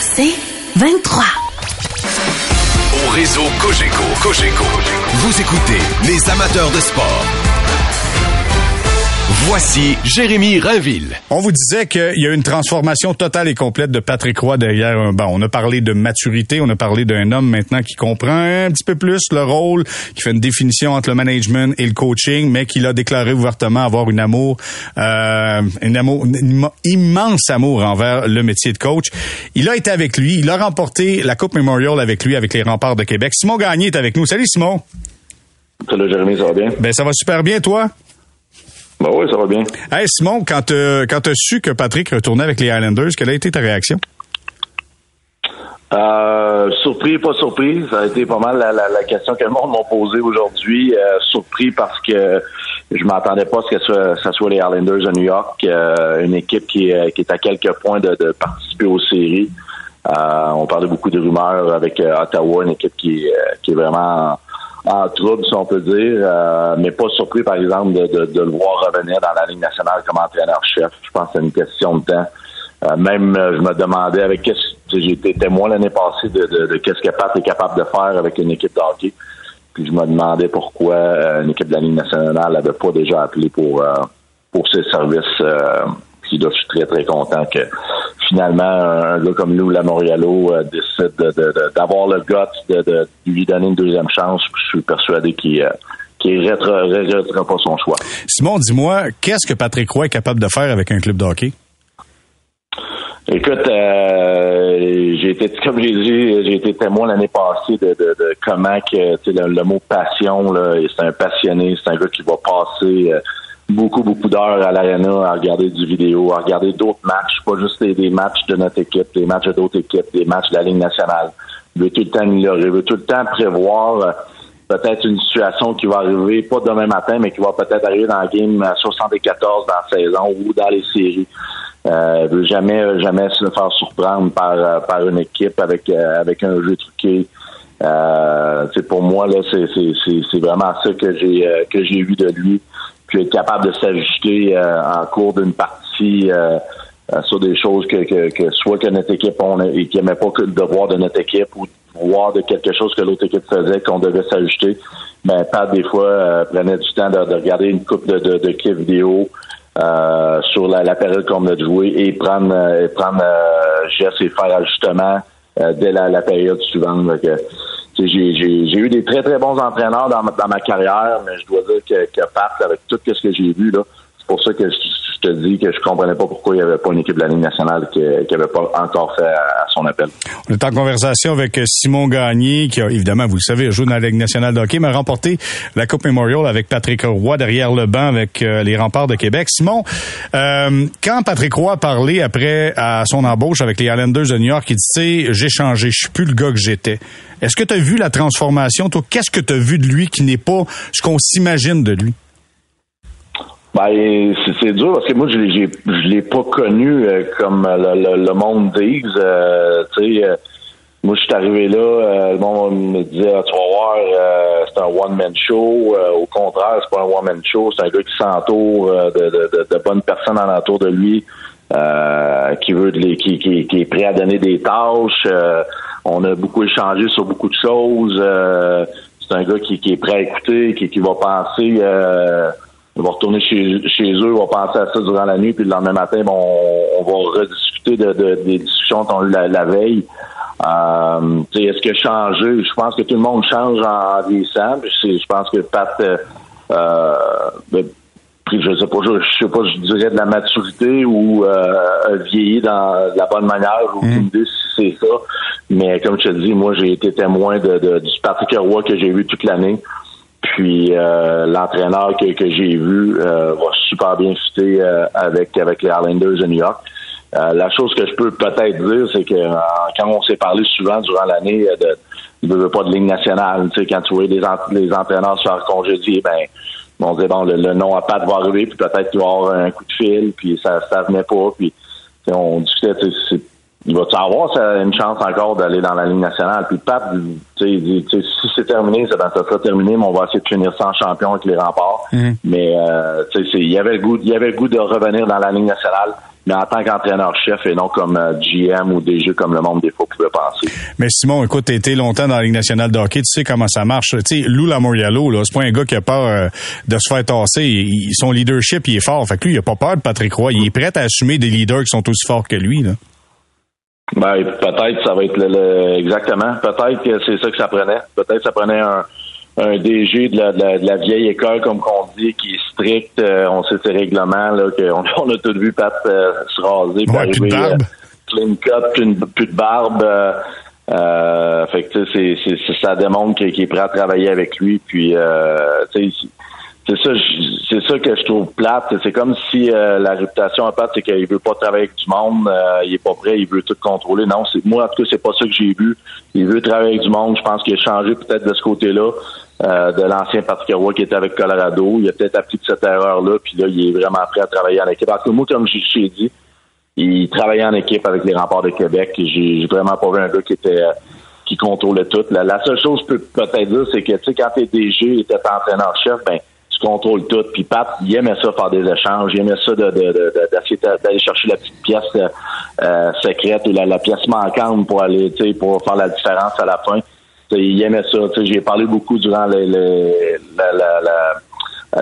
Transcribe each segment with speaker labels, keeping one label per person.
Speaker 1: C'est 23.
Speaker 2: Au réseau Cogeco, Cogeco, vous écoutez les amateurs de sport. Voici Jérémy Rainville.
Speaker 3: On vous disait qu'il y a une transformation totale et complète de Patrick Roy derrière un banc. On a parlé de maturité, on a parlé d'un homme maintenant qui comprend un petit peu plus le rôle, qui fait une définition entre le management et le coaching, mais qui l'a déclaré ouvertement avoir une amour, euh, une amour, un immense amour envers le métier de coach. Il a été avec lui, il a remporté la Coupe Memorial avec lui, avec les remparts de Québec. Simon Gagné est avec nous. Salut Simon.
Speaker 4: Salut Jérémy, ça va bien?
Speaker 3: Ben ça va super bien, toi?
Speaker 4: Ben oui, ça va bien.
Speaker 3: Hey Simon, quand tu as su que Patrick retournait avec les Islanders, quelle a été ta réaction?
Speaker 4: Euh, surpris, pas surpris. Ça a été pas mal la, la, la question que le monde m'a posée aujourd'hui. Euh, surpris parce que je m'attendais pas à ce que ça, ça soit les Islanders de New York, euh, une équipe qui, est- qui est à quelques points de, de participer aux séries. Euh, on parlait beaucoup de rumeurs avec euh, Ottawa, une équipe qui, euh, qui est vraiment en, trouble, si on peut dire, euh, mais pas surpris, par exemple, de, de, de le voir revenir dans la Ligue nationale comme entraîneur-chef. Je pense que c'est une question de temps. Euh, même, euh, je me demandais avec qu'est-ce j'ai été témoin l'année passée de, de, de qu'est-ce que Pat est capable de faire avec une équipe de hockey. Puis je me demandais pourquoi euh, une équipe de la Ligue nationale n'avait pas déjà appelé pour euh, pour ses services. Puis là, je suis très, très content que finalement, un gars comme nous, la Morialo, euh, décide de- de- de- d'avoir le guts de, de lui donner une deuxième chance. Puis je suis persuadé qu'il euh, regrettera pas son choix.
Speaker 3: Simon, dis-moi, qu'est-ce que Patrick Roy est capable de faire avec un club de hockey?
Speaker 4: Écoute, euh, j'ai été, comme j'ai dit, j'ai été témoin l'année passée de, de, de comment que le, le mot passion, c'est un passionné, c'est un gars qui va passer euh, beaucoup, beaucoup d'heures à l'arena à regarder du vidéo, à regarder d'autres matchs, pas juste des, matchs de notre équipe, des matchs d'autres équipes, des matchs de la Ligue nationale. Il veut tout le temps améliorer, il veut tout le temps prévoir euh, peut-être une situation qui va arriver, pas demain matin, mais qui va peut-être arriver dans la game euh, 74 dans la saison ou dans les séries. Euh, il veut jamais, jamais se faire surprendre par, euh, par une équipe avec, euh, avec un jeu truqué. Euh, pour moi, là, c'est, c'est, c'est, vraiment ça que j'ai, euh, que j'ai vu de lui. Puis être capable de s'ajuster euh, en cours d'une partie euh, euh, sur des choses que, que, que soit que notre équipe on et qui n'aimait pas que le devoir de notre équipe ou voir de quelque chose que l'autre équipe faisait qu'on devait s'ajuster. Mais pas des fois euh, prenait du temps de, de regarder une coupe de, de, de clips vidéo euh, sur la, la période qu'on a joué et prendre euh, et prendre euh, et faire ajustement euh, dès la, la période suivante. Donc, j'ai, eu des très très bons entraîneurs dans ma, dans ma carrière, mais je dois dire que, que Pat, avec tout ce que j'ai vu là, c'est pour ça que te dis que je comprenais pas pourquoi il n'y avait pas une équipe de la Ligue nationale qui n'avait pas encore fait à, à son appel.
Speaker 3: On est en conversation avec Simon Gagné, qui a, évidemment, vous le savez, joué dans la Ligue nationale de hockey, mais a remporté la Coupe Memorial avec Patrick Roy derrière le banc avec euh, les remparts de Québec. Simon, euh, quand Patrick Roy a parlé après à son embauche avec les Islanders de New York, il dit, tu sais, j'ai changé, je suis plus le gars que j'étais. Est-ce que tu as vu la transformation? Toi, qu'est-ce que tu as vu de lui qui n'est pas ce qu'on s'imagine de lui?
Speaker 4: Ben, c'est, dur parce que moi, je l'ai, je l'ai pas connu euh, comme le, le- le monde dit. Euh, euh, moi, je suis arrivé là, euh, le monde me disait, Ah, tu vas voir, euh, c'est un one-man show. Euh, au contraire, c'est pas un one-man show. C'est un gars qui s'entoure de, de, de, de bonnes personnes alentour de lui, qui veut de les, qui, qui, qui est prêt à donner des tâches. On a beaucoup échangé sur beaucoup de choses. C'est un gars qui, qui est prêt à écouter, qui, qui va penser. On va retourner chez, chez eux, on va penser à ça durant la nuit, puis le lendemain matin, bon, on, on va rediscuter de, de- des discussions qu'on a eu la, la veille. Euh, tu sais, est-ce que changer? Je pense que tout le monde change en, en vieillissant. Je pense que Pat, euh, euh, ben, je sais pas, je, je sais pas, je dirais de la maturité ou euh, a vieilli dans de la bonne manière. J'ai aucune idée si c'est ça. Mais comme je te dis, moi j'ai été témoin de, de- du Patrick Roy que j'ai vu toute l'année. Puis euh, l'entraîneur que, que j'ai vu euh, va super bien fitter euh, avec avec les Islanders de New York. Euh, la chose que je peux peut-être dire, c'est que euh, quand on s'est parlé souvent durant l'année de il veut pas de ligne nationale, tu sais, quand tu vois les, les entraîneurs se faire congédier, ben on disait bon le, nom à Pat va arriver, puis peut-être qu'il va avoir un coup de fil, puis ça ça venait pas, puis on discutait, il va-tu avoir une chance encore d'aller dans la ligne nationale? Puis Pat, tu sais, si c'est terminé, ça, ben, ça terminé, mais on va essayer de finir sans champion avec les remparts. Mm-hmm. Mais euh, il y avait le goût, il y avait le goût de revenir dans la ligne nationale mais en tant qu'entraîneur-chef et non comme euh, GM ou DG comme le monde des fois pouvait penser.
Speaker 3: Mais Simon, écoute, t'as été longtemps dans la Ligue nationale de hockey, tu sais comment ça marche. Tu sais, Lou Lamoriello, là, c'est pas un gars qui a peur euh, de se faire tasser. son leadership, il est fort. Fait que lui, il a pas peur de Patrick Roy. Il est prêt à assumer des leaders qui sont aussi forts que lui, là.
Speaker 4: Ben, peut-être ça va être le, exactement. Peut-être que c'est ça que ça prenait. Peut-être que ça prenait un, un DG de la, de, la, vieille école, comme qu'on dit, qui est strict. Euh, on sait ses règlements, là, qu'on on a tout vu Pat euh, se raser,
Speaker 3: ouais, arriver, plus de barbe.
Speaker 4: Euh, clean cut, plus, de barbe. Euh, fait que c'est, c'est, ça démontre qu'il est prêt à travailler avec lui. Puis, tu sais, c'est ça, c'est ça que je trouve plate. C'est comme si euh, la réputation à Pat, c'est qu'il veut pas travailler avec du monde, euh, il est pas prêt, il veut tout contrôler. Non, c'est moi en tout cas, c'est pas ça que j'ai vu. Il veut travailler avec du monde. Je pense qu'il a changé peut-être de ce côté-là. Euh, de l'ancien Patrick qui était avec Colorado. Il a peut-être appris de cette erreur-là, puis là, il est vraiment prêt à travailler en équipe. Parce que moi, comme je t'ai dit, il travaillait en équipe avec les remparts de Québec. J'ai vraiment pas vu un gars qui était qui contrôlait tout. La, seule chose que je peux peut-être dire, c'est que tu sais, quand t'es DG et t'es entraîneur-chef, ben contrôle tout. Puis Pat, il aimait ça faire des échanges, il aimait ça de, d'essayer d'aller chercher la petite pièce euh, secrète ou la, pièce manquante pour aller, tu sais, pour faire la différence à la fin. il aimait ça. Tu j'ai parlé beaucoup durant la,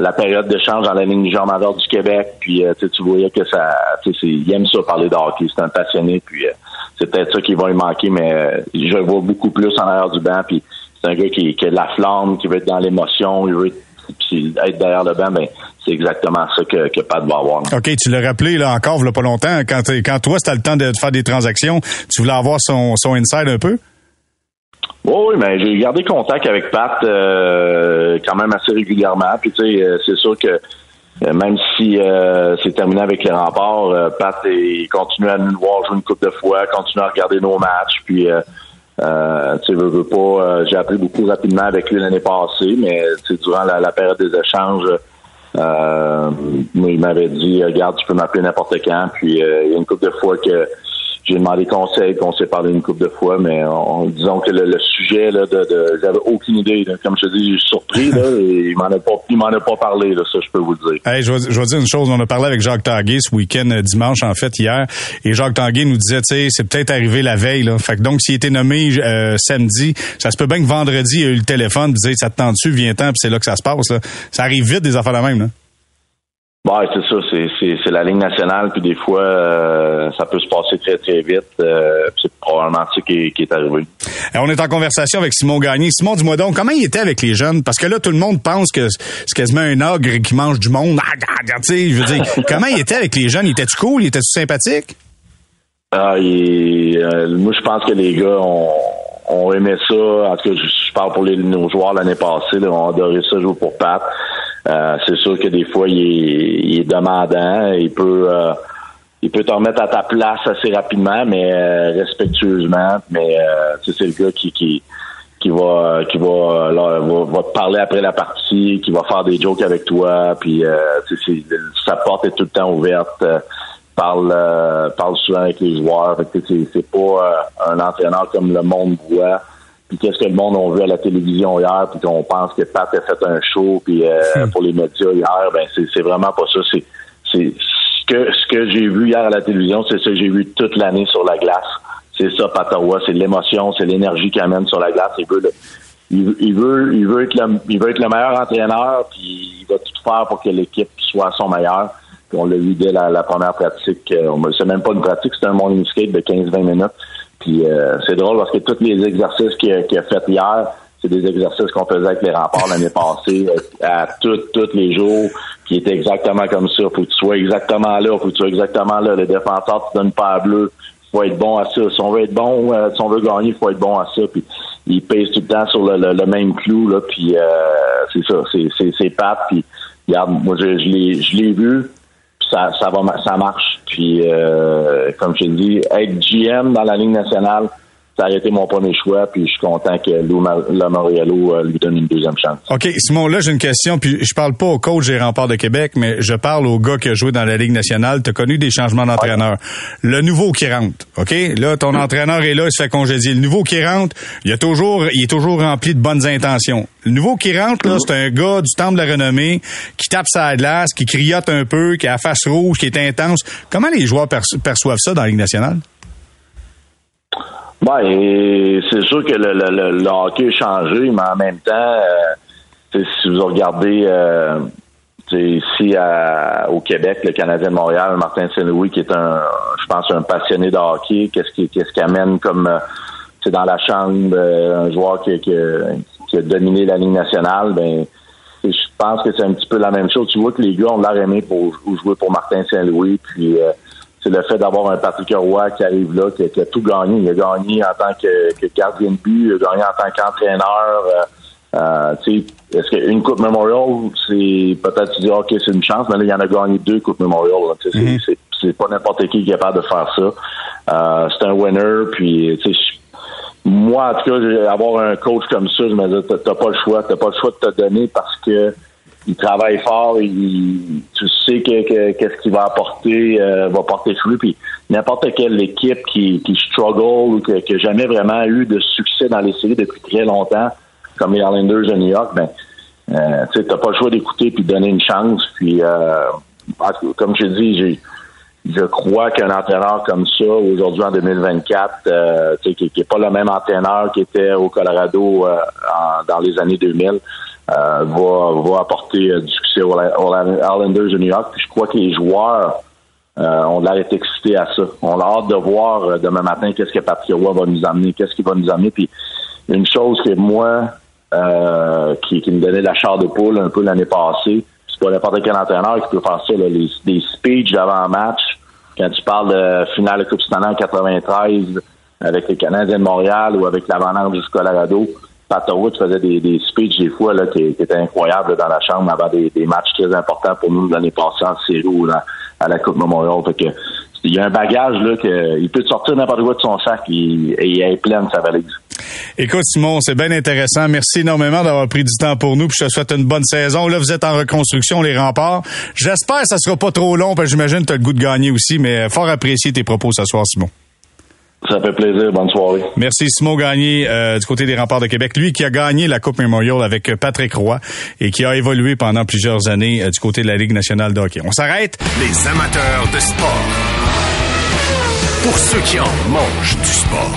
Speaker 4: la, période d'échange dans la ligne genre major du Québec. Puis euh, tu voyais que ça, il aime ça parler de hockey. C'est un passionné. Puis euh, c'est peut-être ça qui va lui manquer, mais je le vois beaucoup plus en arrière du banc. Puis c'est un gars qui, qui a de la flamme, qui veut être dans l'émotion, il veut puis être derrière le banc, ben, c'est exactement ça que, que Pat va avoir.
Speaker 3: OK, tu l'as rappelé là encore, il pas longtemps, quand, quand toi, c'était le temps de faire des transactions, tu voulais avoir son, son inside un peu?
Speaker 4: oui, mais j'ai gardé contact avec Pat euh, quand même assez régulièrement. Puis tu sais, euh, c'est sûr que euh, même si c'est terminé avec les remparts, Pat il continue à nous voir jouer une coupe de fois, continue à regarder nos matchs. Puis euh, tu veux, veux pas, euh, j'ai appris beaucoup rapidement avec lui l'année passée, mais durant la, la, période des échanges, euh, il m'avait dit, regarde, tu peux m'appeler n'importe quand. Puis euh, il y a une couple de fois que j'ai demandé conseil, qu'on s'est parlé une couple de fois, mais en disons que le, sujet là, de, de j'avais aucune idée. Comme je te dis, je suis surpris là, et il m'en a pas, il m'en a pas parlé. Là, ça, je peux vous le dire.
Speaker 3: Hey, je, vais, je dire une chose. On a parlé avec Jacques Tanguay ce week-end, euh, dimanche en fait hier, et Jacques Tanguay nous disait, tu sais, c'est peut-être arrivé la veille. Là. Fait que donc, s'il était nommé euh, samedi, ça se peut bien que vendredi, il a eu le téléphone, disait, ça te tend dessus, viens-t'en, puis c'est là que ça se passe. Là. Ça arrive vite des affaires la même. Là.
Speaker 4: Ouais, c'est ça, c'est, la ligne nationale, puis des fois, euh, ça peut se passer très, très vite. Euh, c'est probablement ça qui est, arrivé.
Speaker 3: Euh, on est en conversation avec Simon Gagné. Simon, dis-moi donc, comment il était avec les jeunes? Parce que là, tout le monde pense que c'est quasiment un ogre qui mange du monde. Ah, ah, ah, je veux dire, comment il était avec les jeunes? Il était-tu cool? Il était-tu sympathique?
Speaker 4: Ah, il, moi, je pense que les gars ont, ont aimé ça. En tout cas, je, parle pour les, nos joueurs l'année passée, là, ont adoré ça jouer pour Pat. Euh, c'est sûr que des fois, il est, demandant. Il peut, euh, il peut te remettre à ta place assez rapidement, mais euh, respectueusement. Mais c'est le gars qui, qui, qui va, qui va, va, te parler après la partie, qui va faire des jokes avec toi. Puis, sa porte est tout le temps ouverte. parle, parle souvent avec les joueurs. C'est pas un entraîneur comme le monde voit puis qu'est-ce que le monde a vu à la télévision hier, puis qu'on pense que Pat a fait un show, puis euh, hmm. pour les médias hier, ben c'est vraiment pas ça. C'est ce que ce que j'ai vu hier à la télévision, c'est ça que j'ai vu toute l'année sur la glace. C'est ça, Patawa, c'est l'émotion, c'est l'énergie qu'il amène sur la glace. Il veut, le, il, veut, il veut être le, il veut être le meilleur entraîneur, puis il va tout faire pour que l'équipe soit son meilleur. Puis on l'a vu dès la, première pratique. Euh, c'est même pas une pratique, c'est un morning skate de 15-20 minutes. Puis euh, c'est drôle parce que tous les exercices qu'il a, fait hier, c'est des exercices qu'on faisait avec les remparts l'année passée, euh, à tous, tous les jours, qui étaient exactement comme ça. Faut que tu sois exactement là, faut que tu sois exactement là. Le défenseur tu donne pas bleu, faut être bon à ça. Si on veut être bon, euh, si on veut gagner, faut être bon à ça. Puis il pèse tout le temps sur le, le, même clou là. Puis c'est ça, c'est c'est. Puis regarde, moi je, je l'ai je l'ai vu ça, ça va, ça marche. Puis, euh, comme je te dis, être GM dans la Ligue nationale, ça a été mon premier choix, puis je suis content que Lou Lamoriello euh, lui donne une deuxième chance.
Speaker 3: OK, Simon, là, j'ai une question, puis je parle pas au coach des remparts de Québec, mais je parle au gars qui a joué dans la Ligue nationale. Tu as connu des changements d'entraîneur. Le nouveau qui rentre, OK? Là, ton entraîneur est là, il se fait congédier. Le nouveau qui rentre, il, a toujours, il est toujours rempli de bonnes intentions. Le nouveau qui rentre, là, c'est un gars du temple de la renommée qui tape sa glace, qui criote un peu, qui a la face rouge, qui est intense. Comment les joueurs perçoivent ça dans la Ligue nationale?
Speaker 4: Ben, c'est sûr que le, le, le, hockey a changé, mais en même temps, euh, si vous regardez euh, ici au Québec, le Canadien de Montréal, Martin Saint-Louis, qui est un, je pense, un passionné de hockey, qu'est-ce qui, qu'est-ce qui amène comme c'est euh, dans la chambre un joueur qui, qui, qui, a dominé la Ligue nationale, ben je pense que c'est un petit peu la même chose. Tu vois que les gars ont l'air aimé pour jouer pour Martin Saint-Louis, puis c'est le fait d'avoir un Patrick Roy qui arrive là, qui, a tout gagné. Il a gagné en tant que, gardien de but, il a gagné en tant qu'entraîneur. Euh, euh est-ce qu'une Coupe Memorial, c'est peut-être tu dis ok c'est une chance, mais là il y en a gagné deux Coupes Memorial. Mm-hmm. C'est pas n'importe qui qui est capable de faire ça. Euh, c'est un winner, puis moi en tout cas avoir un coach comme ça, je me dis t'as pas le choix, t'as pas le choix de te donner parce que il travaille fort, il, tu sais que, qu'est-ce qu'il va apporter, euh, va porter fruit. Puis n'importe quelle équipe qui, qui struggle ou qui n'a jamais vraiment eu de succès dans les séries depuis très longtemps, comme les Islanders de New York, ben euh, tu n'as pas le choix d'écouter puis de donner une chance. Puis euh, comme je dis, j'ai je crois qu'un entraîneur comme ça, aujourd'hui en 2024, euh, qui n'est pas le même entraîneur qui était au Colorado euh, dans les années 2000, euh, va, va apporter euh, du succès aux, Islanders de New York. Puis je crois que les joueurs euh, ont l'air d'être excités à ça. On a hâte de voir demain matin qu'est-ce que Patrick va nous amener, qu'est-ce qu'il va nous amener. Puis une chose que moi, qui, qui, me donnait la chair de poule un peu l'année passée, c'est pas n'importe quel entraîneur qui peut faire ça, là, des speeches d'avant-match, quand tu parles de finale de Coupe Stanley en 93 avec les Canadiens de Montréal ou avec l'Avalanche du Colorado, Pat tu faisait des, des speeches des fois là, qui, étaient incroyables dans la chambre avant des, matchs très importants pour nous l'année passée en série ou à la Coupe Memorial. Fait que il y a un bagage là que il peut sortir n'importe quoi de son sac et, il est plein sa valise.
Speaker 3: Écoute Simon, c'est bien intéressant. Merci énormément d'avoir pris du temps pour nous. Puis je te souhaite une bonne saison. Là, vous êtes en reconstruction les remparts. J'espère que ça sera pas trop long parce que j'imagine que tu as le goût de gagner aussi. Mais fort apprécié tes propos ce soir, Simon.
Speaker 4: Ça fait plaisir. Bonne soirée.
Speaker 3: Merci Simon Gagné euh, du côté des remparts de Québec. Lui qui a gagné la Coupe Memorial avec Patrick Roy et qui a évolué pendant plusieurs années euh, du côté de la Ligue nationale de hockey. On s'arrête.
Speaker 2: Les amateurs de sport. Pour ceux qui en mangent du sport.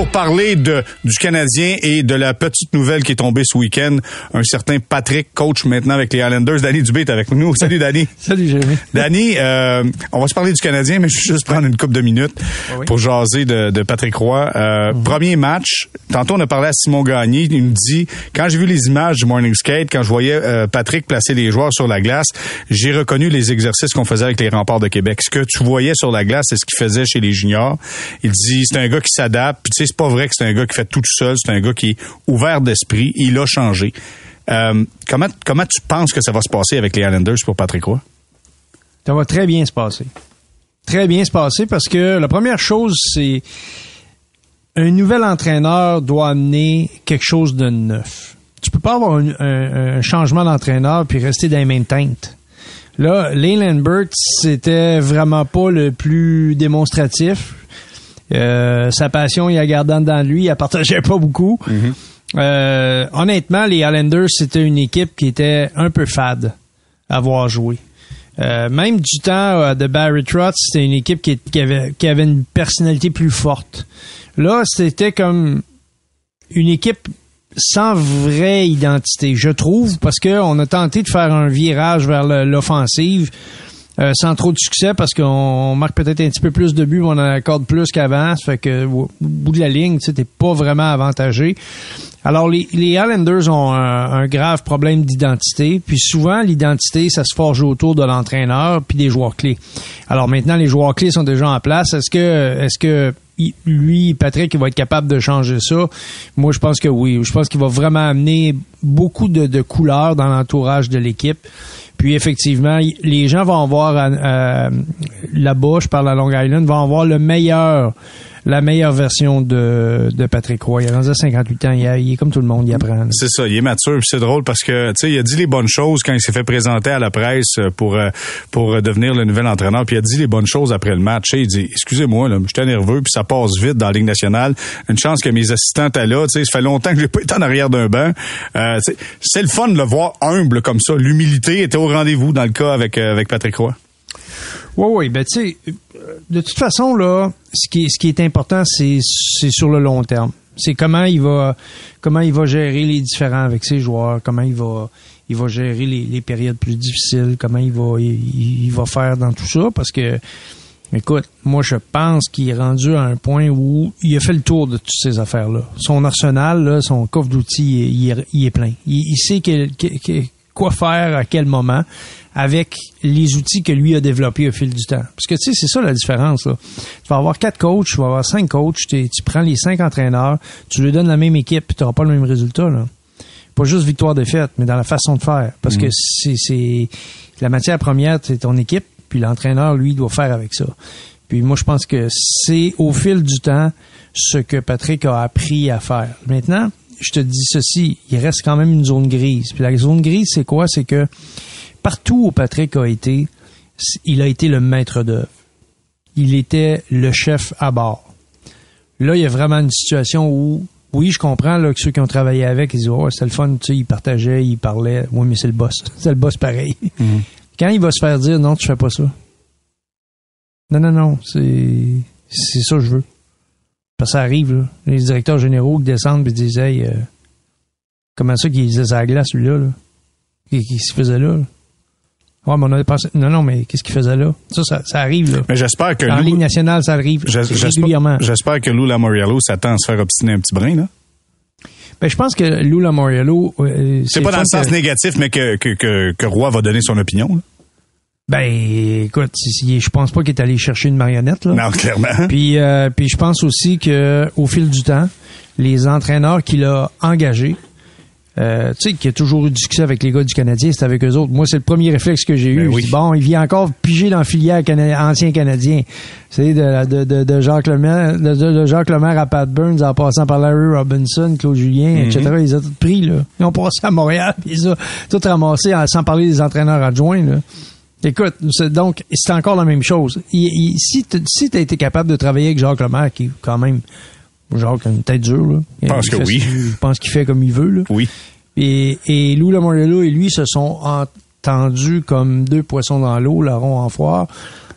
Speaker 3: pour parler de, du Canadien et de la petite nouvelle qui est tombée ce week-end. Un certain Patrick, coach maintenant avec les Islanders. Danny Dubé est avec nous. Salut, Danny.
Speaker 5: Salut, Jérémy.
Speaker 3: Danny, euh, on va se parler du Canadien, mais je vais juste prendre une coupe de minutes ah pour jaser de, de Patrick Roy. Euh, mhm. Premier match, tantôt on a parlé à Simon Gagné. Il me dit, quand j'ai vu les images du Morning Skate, quand je voyais euh, Patrick placer les joueurs sur la glace, j'ai reconnu les exercices qu'on faisait avec les remparts de Québec. Ce que tu voyais sur la glace, c'est ce qu'il faisait chez les juniors. Il dit, c'est un gars qui s'adapte c'est pas vrai que c'est un gars qui fait tout seul. C'est un gars qui est ouvert d'esprit. Il a changé. Euh, comment, comment tu penses que ça va se passer avec les Islanders pour Patrick Roy?
Speaker 5: Ça va très bien se passer. Très bien se passer parce que la première chose, c'est un nouvel entraîneur doit amener quelque chose de neuf. Tu peux pas avoir un, changement d'entraîneur puis rester dans les mêmes teintes. Là, Leyland Burt, c'était vraiment pas le plus démonstratif. Euh, sa passion, il a gardé dans lui, il la partageait pas beaucoup. Mhm. Euh, honnêtement, les Islanders, c'était une équipe qui était un peu fade à voir jouer. Euh, même du temps de Barry Trotz, c'était une équipe qui, qui avait, qui avait une personnalité plus forte. Là, c'était comme une équipe sans vraie identité, je trouve, parce qu'on a tenté de faire un virage vers l'offensive. Euh, sans trop de succès parce qu'on marque peut-être un petit peu plus de buts, mais on en accorde plus qu'avant. Ça fait que au bout de la ligne, tu t'es pas vraiment avantagé. Alors les, les ont un, un grave problème d'identité. Puis souvent l'identité, ça se forge autour de l'entraîneur puis des joueurs clés. Alors maintenant les joueurs clés sont déjà en place. Est-ce que est-ce que lui, Patrick, il va être capable de changer ça? Moi, je pense que oui. Je pense qu'il va vraiment amener beaucoup de, de couleurs dans l'entourage de l'équipe. Puis effectivement, les gens vont voir euh, là-bas, je parle à Long Island, vont avoir le meilleur, la meilleure version de, de Patrick Roy. Il est rendu à 58 ans, il, a- il est comme tout le monde, il apprend.
Speaker 3: C'est ça, il est mature, puis c'est drôle parce que tu sais, il a dit les bonnes choses quand il s'est fait présenter à la presse pour euh, pour euh, devenir le nouvel entraîneur, puis il a dit les bonnes choses après le match. Sais, Il dit excusez-moi là, j'étais nerveux, puis ça passe vite dans la Ligue nationale. Une chance que mes assistants étaient là, tu sais, ça fait longtemps que j'ai pas été en arrière d'un banc. Euh, c'est le fun de le voir humble comme ça. L'humilité était au rendez-vous dans le cas avec avec Patrick Roy.
Speaker 5: Oui, oui, ben tu sais, de toute façon, là, ce qui est, important, c'est, sur le long terme. C'est comment il va comment il va gérer les différents avec ses joueurs, comment il va il gérer les, périodes plus difficiles, comment il va faire dans tout ça, parce que Écoute, moi je pense qu'il est rendu à un point où il a fait le tour de toutes ces affaires-là. Son arsenal, là, son coffre d'outils, il, est- plein. Il, sait quoi faire à quel moment avec les outils que lui a développés au fil du temps. Parce que tu sais, c'est ça la différence. Là. Tu vas avoir quatre coachs, tu vas avoir cinq coachs, tu prends les cinq entraîneurs, tu lui donnes la même équipe, puis tu n'auras pas le même résultat. Là. Pas juste victoire-défaite, mais dans la façon de faire. Parce que c'est, c'est la matière première, c'est ton équipe, puis l'entraîneur, lui, doit faire avec ça. Puis moi, je pense que c'est au fil du temps ce que Patrick a appris à faire. Maintenant, je te dis ceci, il reste quand même une zone grise. Puis la zone grise, c'est quoi? C'est que partout où Patrick a été, il a été le maître d'œuvre. Il était le chef à bord. Là, il y a vraiment une situation où, oui, je comprends là, que ceux qui ont travaillé avec, ils disent, oh, c'est le fun, tu sais, ils partageaient, ils parlaient. Oui, mais c'est le boss. C'est le boss pareil. Quand il va se faire dire, non, tu fais pas ça. Non, non, non, c'est, c'est ça que je veux. Parce que ça arrive, là. Les directeurs généraux qui descendent et disent, hey, euh, comment ça qu'il faisait sa glace, lui-là, là? Qu'est-ce qu'il faisait là, là? Ouais, mais on a pensé, non, non, mais qu'est-ce qu'il faisait là? Ça, ça, ça arrive, là.
Speaker 3: Mais j'espère que
Speaker 5: En
Speaker 3: Lou-
Speaker 5: Ligue nationale, ça arrive régulièrement.
Speaker 3: J'espère que Lou Lamoriello s'attend à se faire obstiner un petit brin là.
Speaker 5: Ben, je pense que Lou Lamoriello, euh,
Speaker 3: C'est pas dans le sens
Speaker 5: que-
Speaker 3: négatif, mais que, que, que, que Roy va donner son opinion. là.
Speaker 5: Ben, écoute, je pense pas qu'il est allé chercher une marionnette, là.
Speaker 3: Non, clairement.
Speaker 5: Puis, euh, puis je pense aussi que au fil du temps, les entraîneurs qu'il a engagés, euh, tu sais, qu'il a toujours eu du succès avec les gars du Canadien, c'est avec eux autres. Moi, c'est le premier réflexe que j'ai eu.
Speaker 3: Ben oui.
Speaker 5: bon, il vient encore piger dans la filière cana- ancien Canadien. C'est de, de, de, de Jacques Lemaire, de, de- Jacques Lemaire à Pat Burns, en passant par Larry Robinson, Claude Julien, etc. Ils les ont tous pris, là. Ils ont passé à Montréal, puis ils ont tout ramassé, sans parler des entraîneurs adjoints, là. Écoute, c'est- donc, c'est encore la même chose. Il- il- si tu si as été capable de travailler avec Jacques Lemaire, qui est quand même, Jacques a une tête dure, là.
Speaker 3: Je pense
Speaker 5: Il
Speaker 3: que oui.
Speaker 5: Je pense qu'il fait comme il veut, là.
Speaker 3: Oui.
Speaker 5: Et, et Lou Lamoriello et lui se sont entendus comme deux poissons dans l'eau, larron en foire.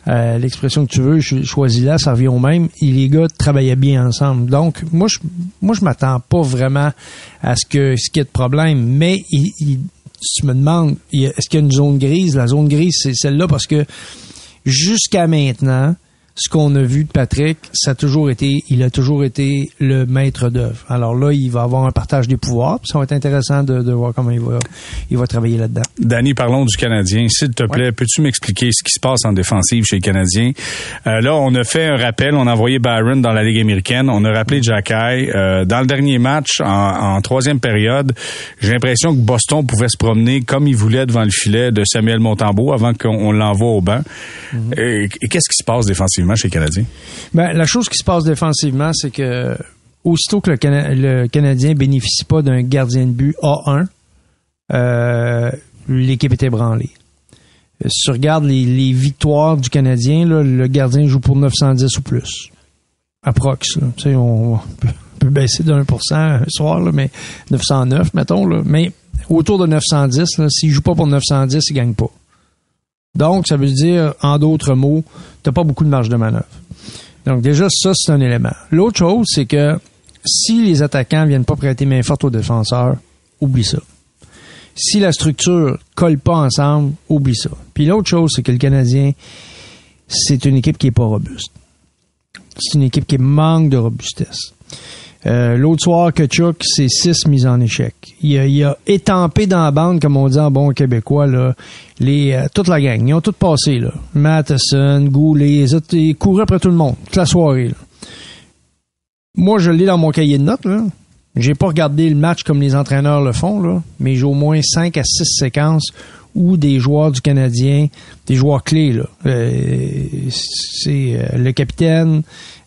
Speaker 5: Euh, L'expression que tu veux, cho- choisis-la, ça revient au même. Et les gars travaillaient bien ensemble. Donc, moi, je, moi, je m'attends pas vraiment à ce que ce qu'il y ait de problème. Mais il, tu me demandes, est-ce qu'il y a une zone grise? La zone grise, c'est celle-là parce que jusqu'à maintenant, ce qu'on a vu de Patrick, ça a toujours été, il a toujours été le maître d'œuvre. Alors là, il va avoir un partage des pouvoirs, puis ça va être intéressant de, de voir comment il va, il va travailler là-dedans.
Speaker 3: Danny, parlons du Canadien. S'il te plaît, peux-tu m'expliquer ce qui se passe en défensive chez les Canadiens? Euh, là, on a fait un rappel, on a envoyé Byron dans la Ligue américaine, on a rappelé Jacky. Euh, dans le dernier match, en, en troisième période, j'ai l'impression que Boston pouvait se promener comme il voulait devant le filet de Samuel Montembeau avant qu'on on l'envoie au banc. Euh, et Qu'est-ce qui se passe défensivement? Chez Canadiens?
Speaker 5: Ben, la chose qui se passe défensivement, c'est que aussitôt que le, Cana- le Canadien bénéficie pas d'un gardien de but A1, euh, l'équipe est ébranlée. Euh, Si tu regardes les, victoires du Canadien, le gardien joue pour 910 ou plus. Approx. Là. On peut, baisser de 1% un soir, mais 909, mettons. Mais autour de 910, là, s'il joue pas pour 910, il gagne pas. Donc, ça veut dire, en d'autres mots, t'as pas beaucoup de marge de manœuvre. Donc, déjà, ça, c'est un élément. L'autre chose, c'est que si les attaquants viennent pas prêter main forte aux défenseurs, oublie ça. Si la structure colle pas ensemble, oublie ça. Puis l'autre chose, c'est que le Canadien, c'est une équipe qui est pas robuste. C'est une équipe qui manque de robustesse. Euh, L'autre soir, Kachuk, c'est six mises en échec. Il a, il a étampé dans la bande, comme on dit en bon québécois, là, les, euh, toute la gang. Ils ont tout passé. Là. Matheson, Goulet, ils couraient après tout le monde, toute la soirée. Là. Moi, je l'ai dans mon cahier de notes. Là. J'ai pas regardé le match comme les entraîneurs le font, là, mais j'ai au moins cinq à six séquences où des joueurs du Canadien, des joueurs clés, là, euh, c'est euh, le capitaine,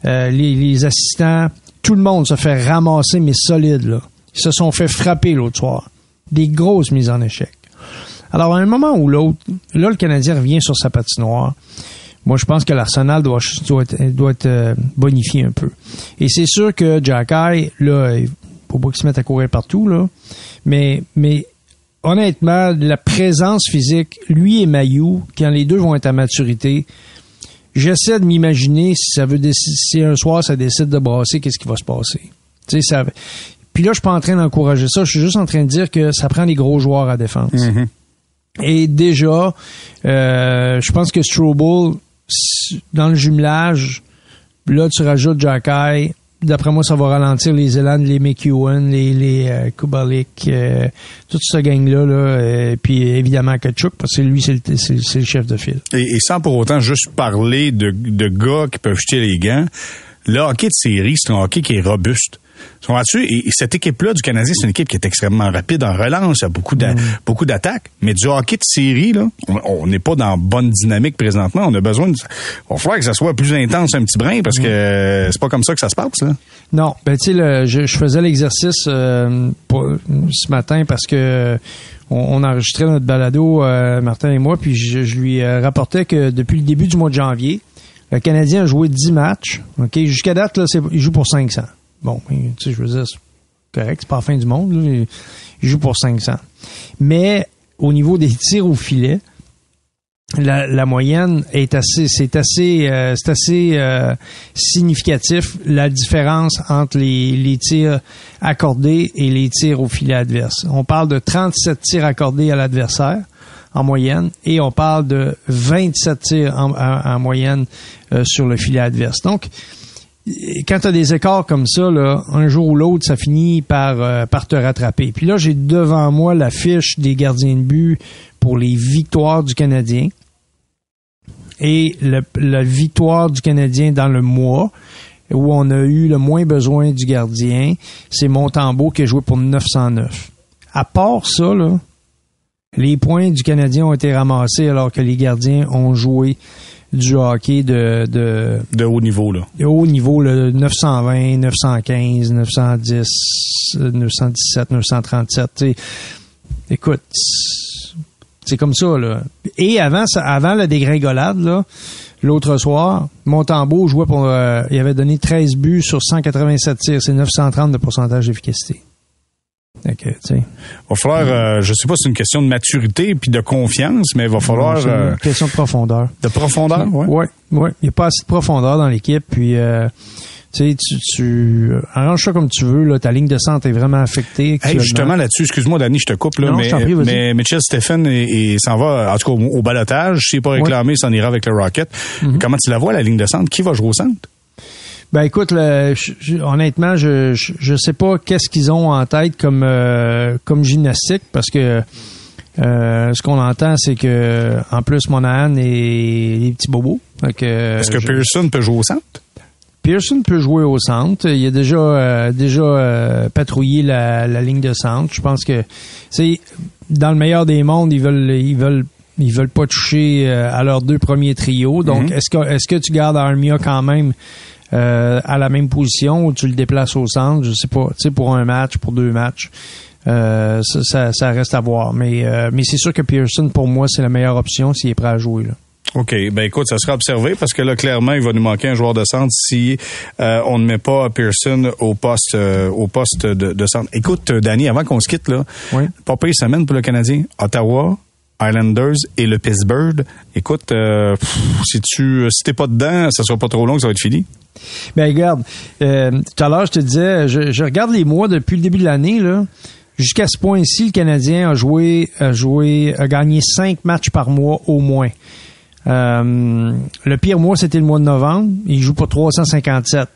Speaker 5: euh, les, les assistants, tout le monde se fait ramasser, mais solide. Là. Ils se sont fait frapper l'autre soir. Des grosses mises en échec. Alors, à un moment ou l'autre, là, le Canadien revient sur sa patinoire. Moi, je pense que l'Arsenal doit, doit être, euh, bonifié un peu. Et c'est sûr que Jacky, là, il faut pas qu'il se mette à courir partout, là. Mais, mais honnêtement, la présence physique, lui et Mayou, quand les deux vont être à maturité, j'essaie de m'imaginer si ça veut décider, si un soir ça décide de brasser, qu'est-ce qui va se passer? Tu sais, ça. Puis là, je suis pas en train d'encourager ça. Je suis juste en train de dire que ça prend des gros joueurs à défense. Et déjà, euh, je pense que Strobel, dans le jumelage, là, tu rajoutes Jacky. D'après moi, ça va ralentir les élans, les McEwen, les, les euh, Kubalik, euh, toute cette gang-là. Là, euh, puis évidemment Kachuk, parce que lui, c'est le, le chef de file.
Speaker 3: Et, et sans pour autant juste parler de, de gars qui peuvent jeter les gants, le hockey de série, c'est un hockey qui est robuste. Comprends-tu? Et, et cette équipe-là du Canadien, c'est une équipe qui est extrêmement rapide en relance, il y a beaucoup d'a- beaucoup d'attaques. Mais du hockey de série, là, on- on n'est pas dans bonne dynamique présentement. On a besoin de. Il va falloir que ça soit plus intense un petit brin parce que euh, c'est pas comme ça que ça se passe, là.
Speaker 5: Non, ben tu sais, je, je faisais l'exercice euh, pour- ce matin parce que on, on enregistrait notre balado, euh, Martin et moi, puis je, je lui euh, rapportais que depuis le début du mois de janvier, le Canadien a joué 10 matchs. Ok, jusqu'à date, là, c'est- il joue pour 500. Bon, tu sais, je veux dire, c'est correct, c'est pas la fin du monde. il, joue pour 500. Mais au niveau des tirs au filet, la, la moyenne est assez, c'est assez, euh, c'est assez euh, significatif la différence entre les, les tirs accordés et les tirs au filet adverse. On parle de 37 tirs accordés à l'adversaire en moyenne et on parle de 27 tirs en, en- en moyenne euh, sur le filet adverse. Donc, quand tu as des écarts comme ça, là, un jour ou l'autre, ça finit par, euh, te rattraper. Puis là, j'ai devant moi la fiche des gardiens de but pour les victoires du Canadien et la victoire du Canadien dans le mois où on a eu le moins besoin du gardien, c'est Montembeau qui a joué pour 909. À part ça, là, les points du Canadien ont été ramassés alors que les gardiens ont joué du hockey de, de,
Speaker 3: De haut niveau, là.
Speaker 5: de haut niveau, le 920, 915, 910, euh, 917, 937. tu sais. Écoute, c'est comme ça, là. Et avant, ça- avant la dégringolade, là, l'autre soir, Montembeau jouait pour... euh, il avait donné 13 buts sur 187 tirs. C'est 930 de pourcentage d'efficacité. Tu sais,
Speaker 3: Va falloir, euh, je sais pas si c'est une question de maturité puis de confiance, mais il va falloir
Speaker 5: c'est
Speaker 3: euh,
Speaker 5: une question de profondeur.
Speaker 3: de profondeur, ouais.
Speaker 5: Ouais, ouais. Il n'y a pas assez de profondeur dans l'équipe. Puis, euh, tu sais, tu, arranges ça comme tu veux. Là, ta ligne de centre est vraiment affectée.
Speaker 3: Hey, justement là-dessus, excuse-moi Danny, je te coupe là,
Speaker 5: Non,
Speaker 3: mais,
Speaker 5: prie,
Speaker 3: mais Mitchell Stephen et, s'en va en tout cas au, au balotage. S'il n'est pas réclamé, il s'en ira avec le Rocket.
Speaker 5: Mhm.
Speaker 3: Comment tu la vois la ligne de centre? Qui va jouer au centre?
Speaker 5: Ben écoute, le- je- je- honnêtement, je, je je sais pas qu'est-ce qu'ils ont en tête comme euh, comme gymnastique parce que euh, ce qu'on entend, c'est que en plus Monahan et les petits bobos.
Speaker 3: Est-ce que Pearson peut jouer au centre?
Speaker 5: Pearson peut jouer au centre. Il a déjà euh, déjà euh, patrouillé la, la ligne de centre. Je pense que c'est dans le meilleur des mondes, ils veulent ils veulent ils veulent pas toucher euh, à leurs deux premiers trios. Donc
Speaker 3: Mhm.
Speaker 5: est-ce que est-ce que tu gardes Armia quand même euh, à la même position ou tu le déplaces au centre Je sais pas. Tu sais pour un match, pour deux matchs. Euh, ça, ça, ça reste à voir. Mais, euh, mais c'est sûr que Pearson, pour moi, c'est la meilleure option s'il est prêt à jouer. Là.
Speaker 3: OK, ben écoute, ça sera observé parce que là, clairement, il va nous manquer un joueur de centre si euh, on ne met pas Pearson au poste euh, au poste de, de centre. Écoute, euh, Danny, avant qu'on se quitte, là,
Speaker 5: Oui.
Speaker 3: pas pire semaine pour le Canadien. Ottawa, Islanders et le Pittsburgh. Écoute, euh, si tu si t'es pas dedans, ça sera pas trop long, ça va être fini.
Speaker 5: Ben regarde, euh, tout à l'heure je te disais, je, regarde les mois depuis le début de l'année là. Jusqu'à ce point-ci, le Canadien a joué, a joué, a gagné cinq matchs par mois au moins. Euh, le pire mois, c'était le mois de novembre. Il joue pour 357.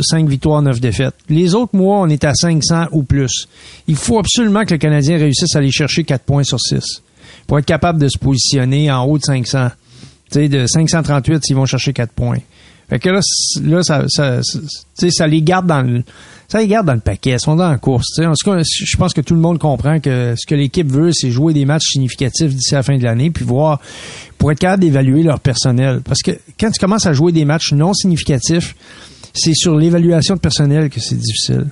Speaker 5: 5 victoires, 9 défaites. Les autres mois, on est à 500 ou plus. Il faut absolument que le Canadien réussisse à aller chercher 4 points sur 6 pour être capable de se positionner en haut de 500. Tu sais, de 538, s'ils vont chercher 4 points. Fait que là, là ça, les garde dans le, garde dans le paquet. Ils sont dans la course. En tout cas, je pense que tout le monde comprend que ce que l'équipe veut, c'est jouer des matchs significatifs d'ici la fin de l'année, puis voir pour être capable d'évaluer leur personnel. Parce que quand tu commences à jouer des matchs non significatifs, c'est sur l'évaluation de personnel que c'est difficile.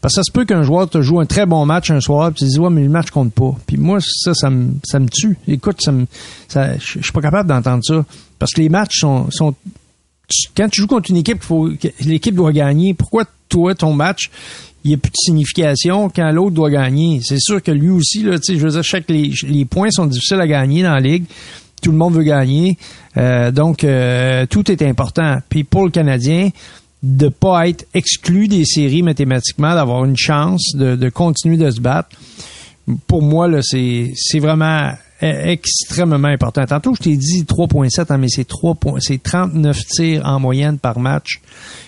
Speaker 5: Parce que ça se peut qu'un joueur te joue un très bon match un soir, puis tu te dis ouais mais le match compte pas. Puis moi ça ça me ça me tue. Écoute, ça me ça je suis pas capable d'entendre ça parce que les matchs sont sont tu- quand tu joues contre une équipe, faut l'équipe doit gagner. Pourquoi toi ton match il n'y a plus de signification quand l'autre doit gagner? C'est sûr que lui aussi, là, je veux dire, chaque, les, les points sont difficiles à gagner dans la ligue. Tout le monde veut gagner. Euh, donc, euh, tout est important. Puis pour le Canadien, de pas être exclu des séries mathématiquement, d'avoir une chance de, de continuer de se battre, pour moi, là, c'est, c'est vraiment euh, extrêmement important. Tantôt, je t'ai dit 3.7, hein, mais c'est 3 points, c'est 39 tirs en moyenne par match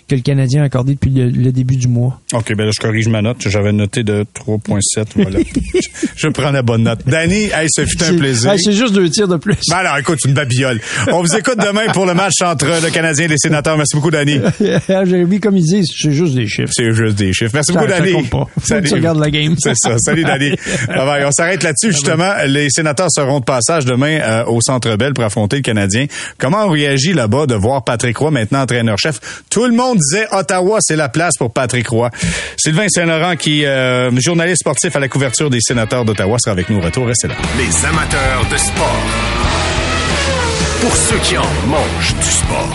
Speaker 5: que le Canadien a accordé depuis le, le début du mois.
Speaker 3: OK, ben là, je corrige ma note. J'avais noté de 3.7. Voilà. je, prends la bonne note. Danny, hey, ça fut un plaisir.
Speaker 5: hey, c'est juste deux tirs de plus.
Speaker 3: Ben alors, écoute, une babiole. On vous écoute demain pour le match entre le Canadien et les sénateurs. Merci beaucoup, Danny.
Speaker 5: Jérémy, comme ils disent, c'est juste des chiffres.
Speaker 3: C'est juste des chiffres. Merci
Speaker 5: Ça-
Speaker 3: beaucoup,
Speaker 5: ça
Speaker 3: Danny.
Speaker 5: compte pas. Que tu regardes la game.
Speaker 3: C'est ça. Salut, Danny. Bye bye. On s'arrête là-dessus, justement. Les sénateurs seront de passage demain euh, au Centre Bell pour affronter le Canadien. Comment on réagit là-bas de voir Patrick Roy maintenant entraîneur-chef? Tout le monde disait Ottawa, c'est la place pour Patrick Roy. Sylvain Saint-Laurent, qui euh, journaliste sportif à la couverture des sénateurs d'Ottawa, sera avec nous au retour. Restez là.
Speaker 2: Les amateurs de sport. Pour ceux qui en mangent du sport.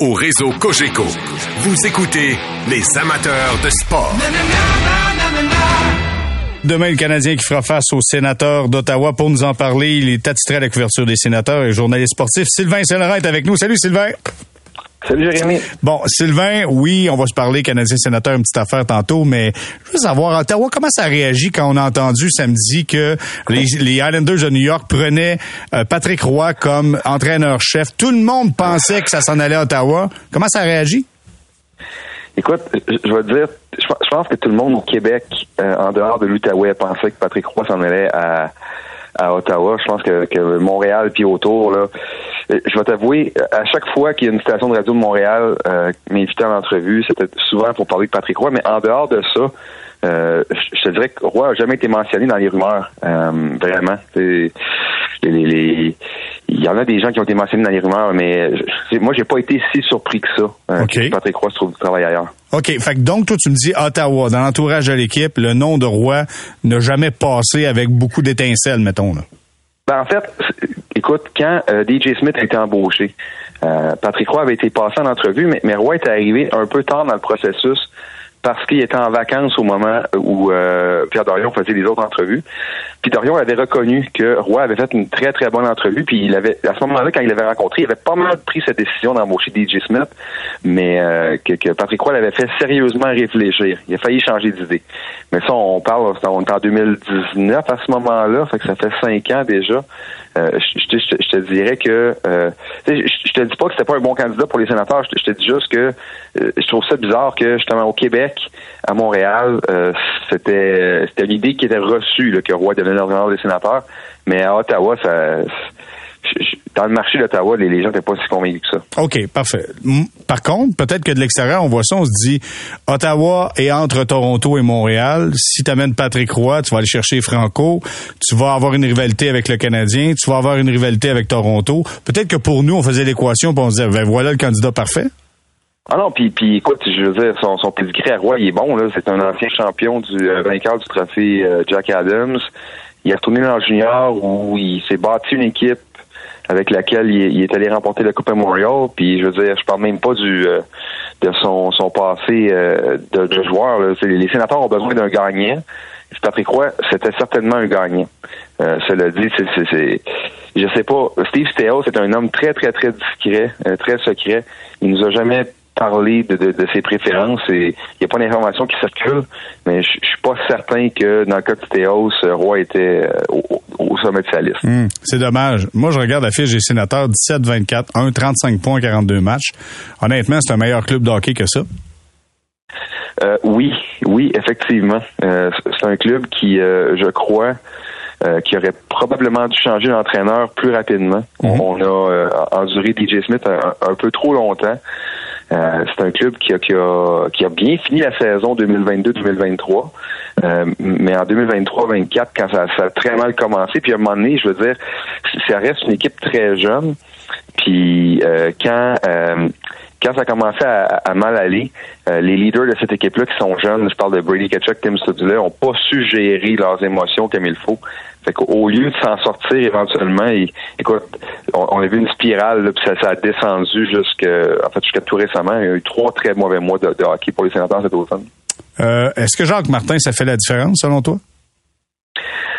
Speaker 2: Au réseau Cogeco, vous écoutez les amateurs de sport.
Speaker 3: Demain, le Canadien qui fera face aux sénateurs d'Ottawa. Pour nous en parler, il est attitré à la couverture des sénateurs et journaliste sportif. Sylvain Saint-Laurent est avec nous. Salut, Sylvain.
Speaker 4: Salut, Jérémy.
Speaker 3: Bon, Sylvain, oui, on va se parler Canadien-Sénateur, une petite affaire tantôt, mais je veux savoir, Ottawa, comment ça réagit quand on a entendu samedi que les, les Islanders de New York prenaient euh, Patrick Roy comme entraîneur-chef? Tout le monde pensait que ça s'en allait à Ottawa. Comment ça réagit?
Speaker 6: Écoute, je vais te dire, je pense- que tout le monde au Québec, euh, en dehors de l'Outaouais, pensait que Patrick Roy s'en allait à, à Ottawa. Je pense que, que Montréal puis autour, là, je vais t'avouer, à chaque fois qu'il y a une station de radio de Montréal euh, qui m'invitait en entrevue, c'était souvent pour parler de Patrick Roy, mais en dehors de ça, euh, je te dirais que Roy a jamais été mentionné dans les rumeurs, euh, vraiment. C'est- les- les- les- il y en a des gens qui ont été mentionnés dans les rumeurs, mais je- moi, j'ai pas été si surpris que ça. euh, que Patrick Roy se trouve du travail ailleurs.
Speaker 3: OK, fait que donc, toi, tu me dis Ottawa, dans l'entourage de l'équipe, le nom de Roy n'a jamais passé avec beaucoup d'étincelles, mettons. Là.
Speaker 6: Ben, en fait, écoute, quand euh, DJ Smith a été embauché, euh, Patrick Roy avait été passé en entrevue, mais, mais Roy est arrivé un peu tard dans le processus parce qu'il était en vacances au moment où euh, Pierre Dorion faisait les autres entrevues. Puis Dorion avait reconnu que Roy avait fait une très très bonne entrevue. Puis il avait, à ce moment-là, quand il l'avait rencontré, il avait pas mal pris cette décision d'embaucher DJ Smith, mais euh, que, que Patrick Roy l'avait fait sérieusement réfléchir. Il a failli changer d'idée. Mais ça, on parle, on est en 2019 à ce moment-là, fait que ça fait cinq ans déjà. Euh, je, te- dirais que euh, je, te dis pas que c'était pas un bon candidat pour les sénateurs. Je te, je te dis juste que euh, je trouve ça bizarre que justement au Québec, à Montréal, euh, c'était c'était l'idée qui était reçue là, que Roy devenait l'entraîneur des sénateurs, mais à Ottawa, ça dans le marché d'Ottawa, les, gens n'étaient pas si convaincus que ça.
Speaker 3: OK, parfait. Par contre, peut-être que de l'extérieur, on voit ça, on se dit, Ottawa est entre Toronto et Montréal. Si tu amènes Patrick Roy, tu vas aller chercher Franco, tu vas avoir une rivalité avec le Canadien, tu vas avoir une rivalité avec Toronto. Peut-être que pour nous, on faisait l'équation et on se disait, ben voilà le candidat parfait.
Speaker 6: Ah non, puis, puis écoute, je veux dire, son, son pedigree à Roy, il est bon. là. C'est un ancien champion du euh, vainqueur du trophée euh, Jack Adams. Il est retourné dans le junior où il s'est bâti une équipe avec laquelle il est, allé remporter la Coupe Memorial. Puis je veux dire, je parle même pas du euh, de son, son passé euh, de, de joueur. là. Les sénateurs ont besoin d'un gagnant. Patrick Roy, c'était certainement un gagnant. Euh, cela dit, c'est, c'est, je sais pas. Steve Steele, c'est un homme très, très, très discret, euh, très secret. Il nous a jamais parlé de, de, de ses préférences et il n'y a pas d'informations qui circulent, mais je suis pas certain que dans le cas de Steos, Roy était euh, au, au sommet de sa liste.
Speaker 3: Hum, c'est dommage. Moi, je regarde la fiche des sénateurs 17-24, 1, 35 points, 42 matchs. Honnêtement, c'est un meilleur club de hockey que ça.
Speaker 6: Euh, oui, oui, effectivement. Euh, c'est un club qui, euh, je crois, euh, qui aurait probablement dû changer d'entraîneur plus rapidement. On a euh, enduré DJ Smith un, un peu trop longtemps. Euh, c'est un club qui a, qui, a, qui a bien fini la saison 2022-2023. Euh, mais en 2023-24, quand ça, ça a très mal commencé, puis à un moment donné, je veux dire, ça reste une équipe très jeune. Puis euh, quand euh, quand ça commençait à, à mal aller, euh, les leaders de cette équipe-là qui sont jeunes, je parle de Brady Ketchuk, Tim Studley, ont pas su gérer leurs émotions comme il faut. Fait qu'au lieu de s'en sortir éventuellement, écoute, on, on a vu une spirale, là, puis ça, ça a descendu jusqu'à en fait jusqu'à tout récemment. Il y a eu trois très mauvais mois de, de hockey pour les sénateurs cet automne.
Speaker 3: Euh, Est-ce que Jacques Martin, ça fait la différence selon toi?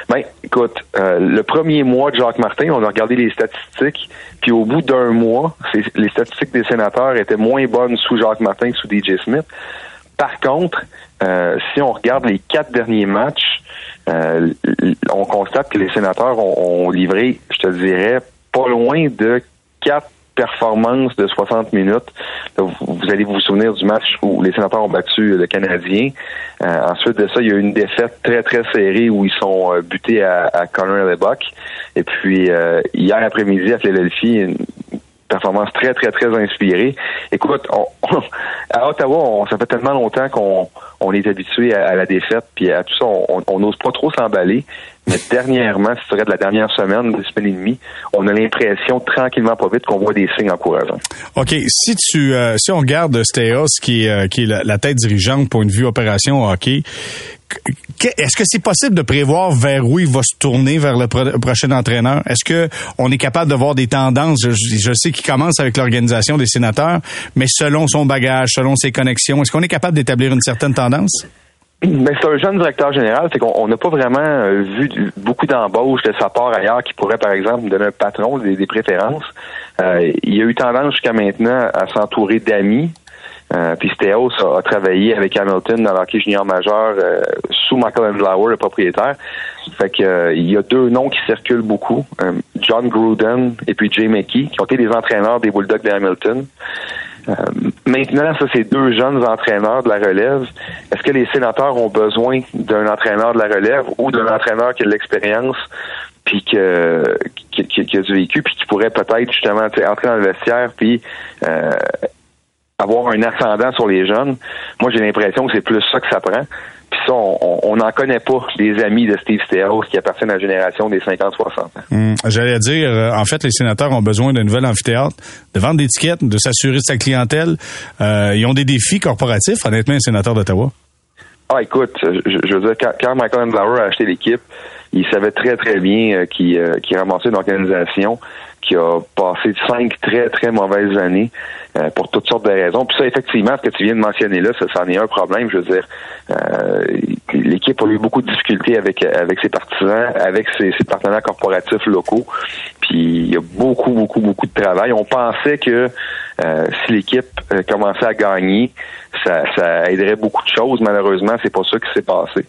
Speaker 6: Ben, écoute, euh, le premier mois de Jacques Martin, on a regardé les statistiques, puis au bout d'un mois, les statistiques des sénateurs étaient moins bonnes sous Jacques Martin que sous DJ Smith. Par contre, euh, si on regarde les quatre derniers matchs, euh, on constate que les sénateurs ont, ont livré, je te dirais, pas loin de quatre performances de 60 minutes. Vous allez vous souvenir du match où les sénateurs ont battu le Canadien. Euh, ensuite de ça, il y a eu une défaite très, très serrée où ils sont euh, butés à, à Connor Lebuck. Et puis, euh, hier après-midi à Philadelphie, une performance très, très, très inspirée. Écoute, on- à Ottawa, on, ça fait tellement longtemps qu'on on est habitué à, à la défaite, puis à tout ça, on- n'ose pas trop s'emballer. Mais dernièrement, si tu regardes la dernière semaine, deux semaines et demie, on a l'impression, tranquillement, pas vite, qu'on voit des signes encourageants.
Speaker 3: OK, si tu euh, si on regarde Steos qui est euh, qui est la, la tête dirigeante pour une vue opération hockey, est-ce que c'est possible de prévoir vers où il va se tourner vers le pro- prochain entraîneur? Est-ce que on est capable de voir des tendances? Je, sais qu'il commence avec l'organisation des sénateurs, mais selon son bagage, selon ses connexions, est-ce qu'on est capable d'établir une certaine tendance?
Speaker 6: Mais c'est un jeune directeur général, c'est qu'on on n'a pas vraiment euh, vu beaucoup d'embauches de sa part ailleurs qui pourrait, par exemple, donner un patron, des, des préférences. Euh, il a eu tendance jusqu'à maintenant à s'entourer d'amis. Euh, puis Steos a, travaillé avec Hamilton dans l'hockey junior majeur euh, sous Michael Andlauer, le propriétaire. Fait que euh, il y a deux noms qui circulent beaucoup, euh, John Gruden et puis Jay McKee, qui ont été des entraîneurs des Bulldogs de Hamilton. Maintenant, ça, c'est deux jeunes entraîneurs de la relève. Est-ce que les sénateurs ont besoin d'un entraîneur de la relève ou d'un entraîneur qui a de l'expérience puis que, qui, qui- qui a du vécu puis qui pourrait peut-être justement entrer dans le vestiaire puis avoir un ascendant sur les jeunes? Moi, j'ai l'impression que c'est plus ça que ça prend. Puis ça, on n'en connaît pas des amis de Steve Steros qui appartiennent à la génération des 50-60 ans.
Speaker 3: Hum, J'allais dire, euh, en fait, les sénateurs ont besoin d'un nouvel amphithéâtre, de vendre des tickets, de s'assurer de sa clientèle. Euh, ils ont des défis corporatifs, honnêtement, les sénateurs d'Ottawa.
Speaker 6: Ah, écoute, je, je veux dire, quand, quand Michael Andlauer a acheté l'équipe, il savait très, très bien euh, qu'il euh, ramassait une organisation qui a passé cinq très, très mauvaises années euh, pour toutes sortes de raisons. Puis ça, effectivement, ce que tu viens de mentionner là, ça, c'en est un problème. Je veux dire, euh, l'équipe a eu beaucoup de difficultés avec avec ses partisans, avec ses, ses partenaires corporatifs locaux. Puis il y a beaucoup, beaucoup, beaucoup de travail. On pensait que euh, si l'équipe euh, commençait à gagner, ça, ça aiderait beaucoup de choses. Malheureusement, c'est pas ça qui s'est passé.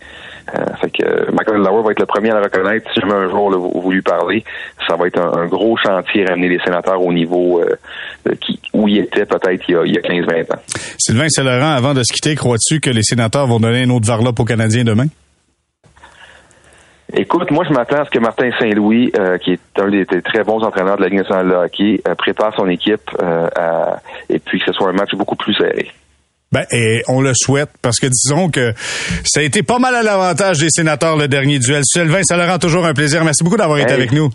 Speaker 6: Euh, fait que euh, Michael Lauer va être le premier à le reconnaître. Si jamais un jour là, vous, vous lui parlez, ça va être un, un gros chantier ramener les sénateurs au niveau euh, qui, où il était peut-être il y a, a 15-20 ans.
Speaker 3: Sylvain Saint-Laurent, avant de se quitter, crois-tu que les sénateurs vont donner un autre varlop aux Canadiens demain?
Speaker 6: Écoute, moi, je m'attends à ce que Martin Saint-Louis, euh, qui est un des, des très bons entraîneurs de la Ligue nationale de hockey, euh, prépare son équipe euh, à- et puis que ce soit un match beaucoup plus serré.
Speaker 3: Ben, et on le souhaite parce que disons que ça a été pas mal à l'avantage des sénateurs le dernier duel. Sylvain, ça leur rend toujours un plaisir. Merci beaucoup d'avoir été avec nous.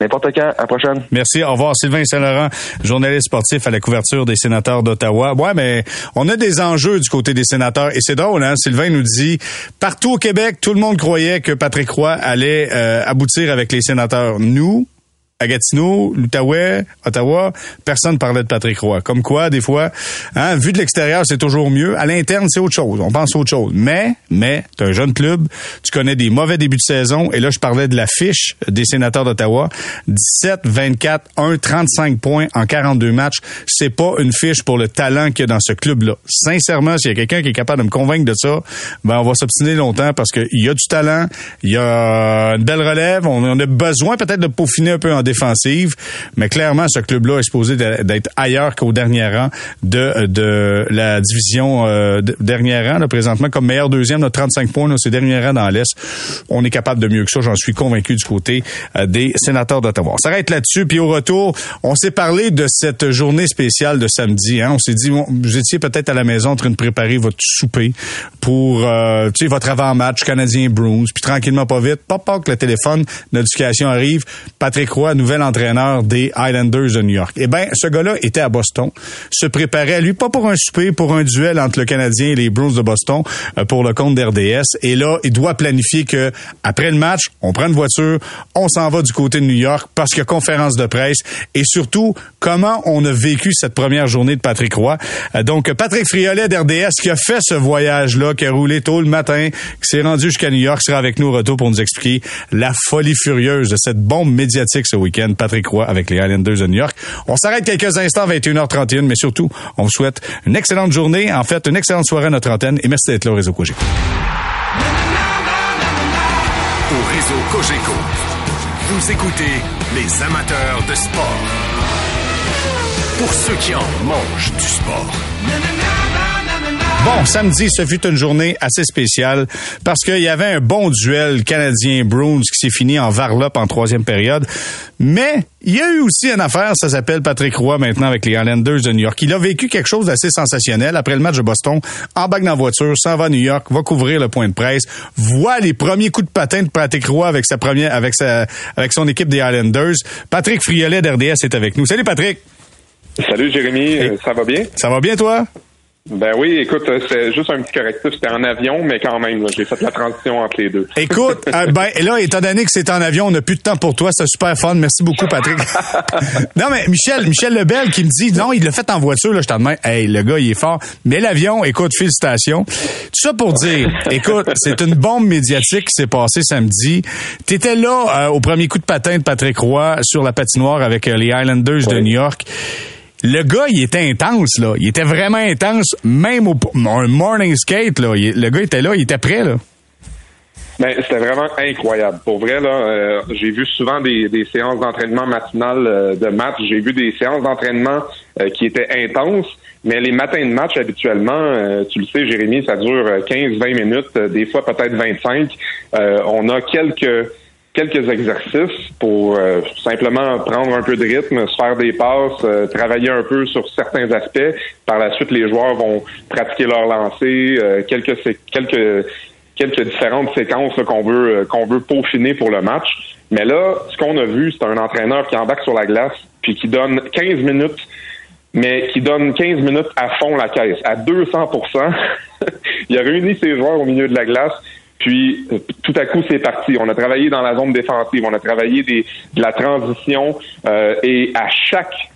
Speaker 6: N'importe quand. À la prochaine.
Speaker 3: Merci. Au revoir. Sylvain Saint-Laurent, journaliste sportif à la couverture des sénateurs d'Ottawa. Ouais, mais on a des enjeux du côté des sénateurs. Et c'est drôle, hein? Sylvain nous dit, partout au Québec, tout le monde croyait que Patrick Roy allait euh, aboutir avec les sénateurs. Nous, à Gatineau, l'Outaouais, Ottawa, personne parlait de Patrick Roy. Comme quoi, des fois, hein, vu de l'extérieur, c'est toujours mieux. À l'interne, c'est autre chose. On pense à autre chose. Mais, mais, t'es un jeune club, tu connais des mauvais débuts de saison. Et là, je parlais de la fiche des sénateurs d'Ottawa. 17, 24, 1, 35 points en 42 matchs. C'est pas une fiche pour le talent qu'il y a dans ce club-là. Sincèrement, s'il y a quelqu'un qui est capable de me convaincre de ça, ben, on va s'obstiner longtemps parce qu'il y a du talent, il y a une belle relève, on, on a besoin peut-être de peaufiner un peu en défensive, mais clairement, ce club-là est supposé d'être ailleurs qu'au dernier rang de, de la division euh, de- dernier rang, là, présentement, comme meilleur deuxième, de 35 points, c'est dernier rang dans l'Est. On est capable de mieux que ça, j'en suis convaincu du côté euh, des sénateurs d'Ottawa. On s'arrête là-dessus, puis au retour, on s'est parlé de cette journée spéciale de samedi. Hein? On s'est dit, vous étiez peut-être à la maison en train de préparer votre souper pour euh, votre avant-match canadien Bruins, puis tranquillement, pas vite, pop, pop, le téléphone, notification arrive. Patrick Roy, nouvel entraîneur des Islanders de New York. Eh bien, ce gars-là était à Boston, se préparait, lui, pas pour un souper, pour un duel entre le Canadien et les Bruins de Boston euh, pour le compte d'RDS. Et là, il doit planifier que après le match, on prend une voiture, on s'en va du côté de New York parce qu'il y a conférence de presse et surtout, comment on a vécu cette première journée de Patrick Roy. Euh, Donc, Patrick Friolet d'RDS qui a fait ce voyage-là, qui a roulé tôt le matin, qui s'est rendu jusqu'à New York, sera avec nous au retour pour nous expliquer la folie furieuse de cette bombe médiatique ce week-end. Patrick Roy avec les Islanders de New York. On s'arrête quelques instants, 21h31, mais surtout, on vous souhaite une excellente journée, en fait, une excellente soirée à notre antenne et merci d'être là au Réseau Cogeco.
Speaker 2: Au réseau Cogeco, vous écoutez les amateurs de sport. Pour ceux qui en mangent du sport.
Speaker 3: Bon, samedi, ce fut une journée assez spéciale parce qu'il y avait un bon duel canadien-Bruins qui s'est fini en varlope en troisième période. Mais il y a eu aussi une affaire, ça s'appelle Patrick Roy maintenant avec les Islanders de New York. Il a vécu quelque chose d'assez sensationnel après le match de Boston. Embarque dans la voiture, s'en va à New York, va couvrir le point de presse, voit les premiers coups de patin de Patrick Roy avec sa première, avec sa, avec son équipe des Islanders. Patrick Friolet d'RDS est avec nous. Salut Patrick.
Speaker 7: Salut Jérémy, ça va bien?
Speaker 3: Ça va bien toi?
Speaker 7: Ben oui, écoute, euh, c'est juste un petit correctif, c'était en avion, mais quand même, j'ai fait la transition entre les deux.
Speaker 3: Écoute, euh, ben là, étant donné que c'est en avion, on n'a plus de temps pour toi. C'est super fun. Merci beaucoup, Patrick. non, mais Michel, Michel Lebel qui me dit non, il l'a fait en voiture, là, je t'en demande. Hey, le gars, il est fort. Mais l'avion, écoute, félicitations. Tout ça pour dire, écoute, c'est une bombe médiatique qui s'est passée samedi. T'étais là euh, au premier coup de patin de Patrick Roy sur la patinoire avec euh, les Islanders de New York. Le gars, il était intense, là. Il était vraiment intense, même au un morning skate, là. Le gars était là, il était prêt, là.
Speaker 7: Ben, c'était vraiment incroyable. Pour vrai, là, euh, j'ai vu souvent des, séances d'entraînement matinales euh, de match. J'ai vu des séances d'entraînement euh, qui étaient intenses, mais les matins de match, habituellement, tu le sais, Jérémy, ça dure 15-20 minutes, des fois peut-être 25. Euh, on a quelques quelques exercices pour euh, simplement prendre un peu de rythme, se faire des passes, euh, travailler un peu sur certains aspects. Par la suite, les joueurs vont pratiquer leur lancer, euh, quelques quelques quelques différentes séquences qu'on veut qu'on veut peaufiner pour le match. Mais là, ce qu'on a vu, c'est un entraîneur qui embarque sur la glace puis qui donne 15 minutes mais qui donne 15 minutes à fond la caisse, à 200% Il a réuni ses joueurs au milieu de la glace, puis euh, tout à coup, c'est parti. On a travaillé dans la zone défensive, on a travaillé des, de la transition, euh, et à chaque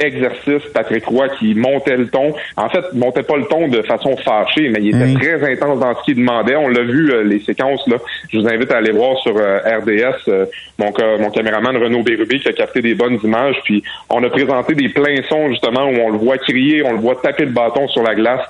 Speaker 7: exercice, Patrick Roy qui montait le ton. En fait, montait pas le ton de façon fâchée, mais il était très intense dans ce qu'il demandait. On l'a vu, euh, les séquences, là. Je vous invite à aller voir sur euh, RDS, euh, mon, mon caméraman Renaud Bérubé qui a capté des bonnes images. Puis on a présenté des pleins sons, justement, où on le voit crier, on le voit taper le bâton sur la glace.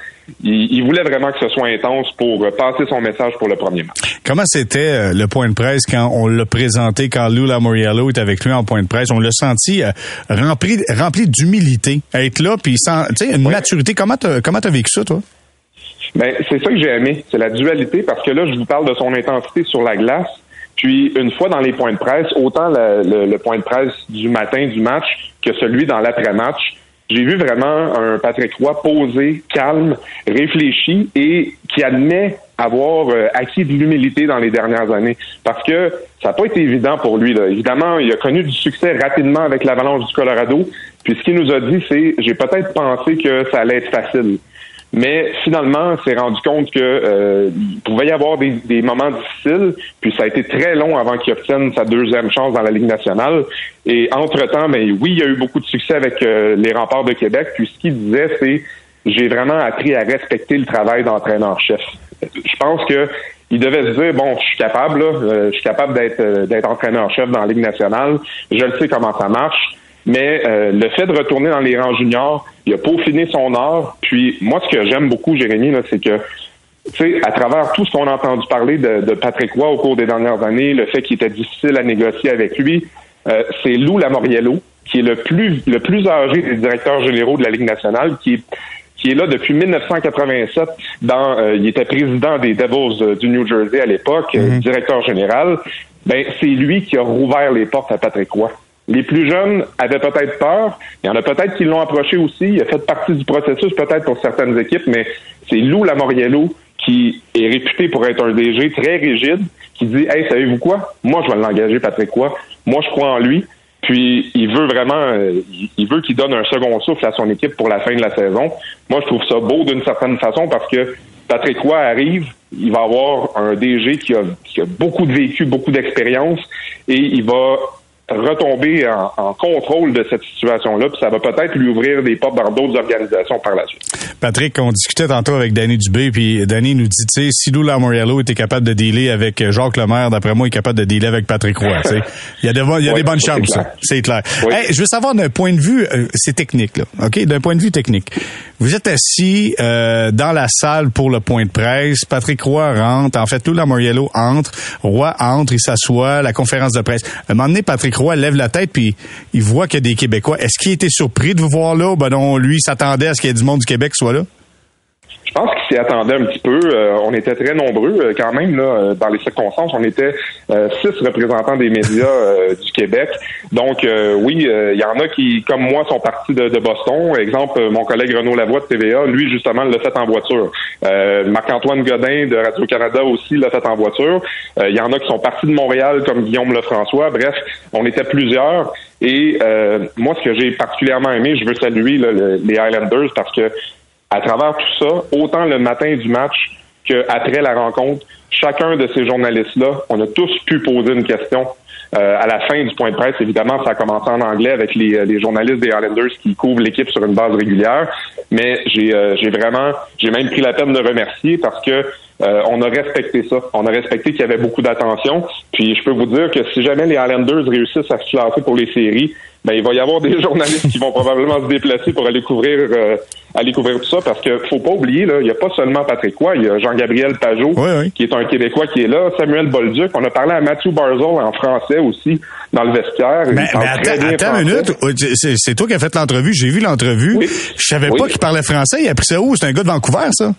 Speaker 7: Il, il voulait vraiment que ce soit intense pour euh, passer son message pour le premier match.
Speaker 3: Comment c'était euh, le point de presse quand on l'a présenté, quand Lou Lamoriello est avec lui en point de presse? On l'a senti euh, rempli, rempli d'humilité, être là, puis sans, tu sais, une maturité. Comment t'as, comment t'as vécu ça, toi?
Speaker 7: Ben, c'est ça que j'ai aimé, c'est la dualité, parce que là, je vous parle de son intensité sur la glace, Puis une fois dans les points de presse, autant le, le- le point de presse du matin du match que celui dans l'après-match, j'ai vu vraiment un Patrick Roy posé, calme, réfléchi et qui admet avoir euh, acquis de l'humilité dans les dernières années. Parce que ça n'a pas été évident pour lui. Là. Évidemment, il a connu du succès rapidement avec l'Avalanche du Colorado. Puis ce qu'il nous a dit, c'est j'ai peut-être pensé que ça allait être facile. Mais finalement, s'est rendu compte que euh, il pouvait y avoir des, des moments difficiles, puis ça a été très long avant qu'il obtienne sa deuxième chance dans la Ligue nationale. Et entre-temps, ben oui, il y a eu beaucoup de succès avec euh, les remparts de Québec. Puis ce qu'il disait, c'est j'ai vraiment appris à respecter le travail d'entraîneur-chef. Je pense que il devait se dire bon, je suis capable, là, euh, je suis capable d'être euh, d'être entraîneur-chef dans la Ligue nationale. Je le sais comment ça marche. Mais euh, le fait de retourner dans les rangs juniors, il a peaufiné son art. Puis moi, ce que j'aime beaucoup, Jérémy, là, c'est que tu sais, à travers tout ce qu'on a entendu parler de, de Patrick Roy au cours des dernières années, le fait qu'il était difficile à négocier avec lui, euh, c'est Lou Lamoriello, qui est le plus le plus âgé des directeurs généraux de la Ligue nationale, qui est qui est là depuis 1987. Dans, euh, il était président des Devils euh, du New Jersey à l'époque, euh, directeur général. Ben, c'est lui qui a rouvert les portes à Patrick Roy. Les plus jeunes avaient peut-être peur. Il y en a peut-être qui l'ont approché aussi. Il a fait partie du processus peut-être pour certaines équipes, mais c'est Lou Lamoriello qui est réputé pour être un DG très rigide, qui dit Hey, savez-vous quoi? Moi, je vais l'engager, Patrick Roy. Moi, je crois en lui. Puis il veut vraiment, euh, il- veut qu'il donne un second souffle à son équipe pour la fin de la saison. Moi, je trouve ça beau d'une certaine façon parce que Patrick Roy arrive, il va avoir un DG qui a beaucoup de vécu, beaucoup d'expérience, et il va retomber en, en contrôle de cette situation-là, puis ça va peut-être lui ouvrir des portes dans d'autres organisations par la suite.
Speaker 3: Patrick, on discutait tantôt avec Danny Dubé, puis Danny nous dit, tu sais, si Lou Lamoriello était capable de dealer avec Jacques Lemaire, d'après moi, il est capable de dealer avec Patrick Roy. tu sais. Il y a, de, il y a
Speaker 7: Oui,
Speaker 3: des bonnes
Speaker 7: c'est
Speaker 3: chances,
Speaker 7: clair.
Speaker 3: c'est clair. Hey, je veux savoir d'un point de vue, euh, c'est technique, là, ok, d'un point de vue technique. Vous êtes assis euh, dans la salle pour le point de presse. Patrick Roy rentre. En fait, Lou Lamoriello entre. Roy entre, il s'assoit. La conférence de presse. À un moment donné, Patrick Roy lève la tête puis il voit qu'il y a des Québécois. Est-ce qu'il était surpris de vous voir là? Ben non, lui s'attendait à ce qu'il y ait du monde du Québec soit là.
Speaker 7: Je pense qu'il s'y attendait un petit peu. Euh, on était très nombreux euh, quand même là, euh, dans les circonstances. On était euh, six représentants des médias euh, du Québec. Donc oui, il y en a qui, comme moi, sont partis de, de Boston. Exemple, mon collègue Renaud Lavoie de TVA, lui justement l'a fait en voiture. Marc-Antoine Godin de Radio-Canada aussi l'a fait en voiture. Il y en a qui sont partis de Montréal comme Guillaume Lefrançois. Bref, on était plusieurs. Et moi, ce que j'ai particulièrement aimé, je veux saluer là, le- les Highlanders parce que à travers tout ça, autant le matin du match qu'après la rencontre, chacun de ces journalistes-là, on a tous pu poser une question. Euh, à la fin du point de presse, évidemment, ça a commencé en anglais avec les, euh, les journalistes des Islanders qui couvrent l'équipe sur une base régulière. Mais j'ai euh, vraiment, j'ai même pris la peine de remercier parce que euh, on a respecté ça. On a respecté qu'il y avait beaucoup d'attention. Puis je peux vous dire que si jamais les Islanders réussissent à se classer pour les séries, ben il va y avoir des journalistes qui vont probablement se déplacer pour aller couvrir euh, aller couvrir tout ça parce que faut pas oublier là, il y a pas seulement Patrick Roy, il y a Jean-Gabriel Pajot qui est un Québécois qui est là, Samuel Bolduc, on a parlé à Matthew Barzell en français aussi dans le vestiaire.
Speaker 3: Mais, mais attends, attends une minute. Oh, C'est toi qui as fait l'entrevue. J'ai vu l'entrevue. Je savais
Speaker 7: Oui.
Speaker 3: pas qu'il parlait français. Il a pris ça où? C'est un gars de Vancouver, ça?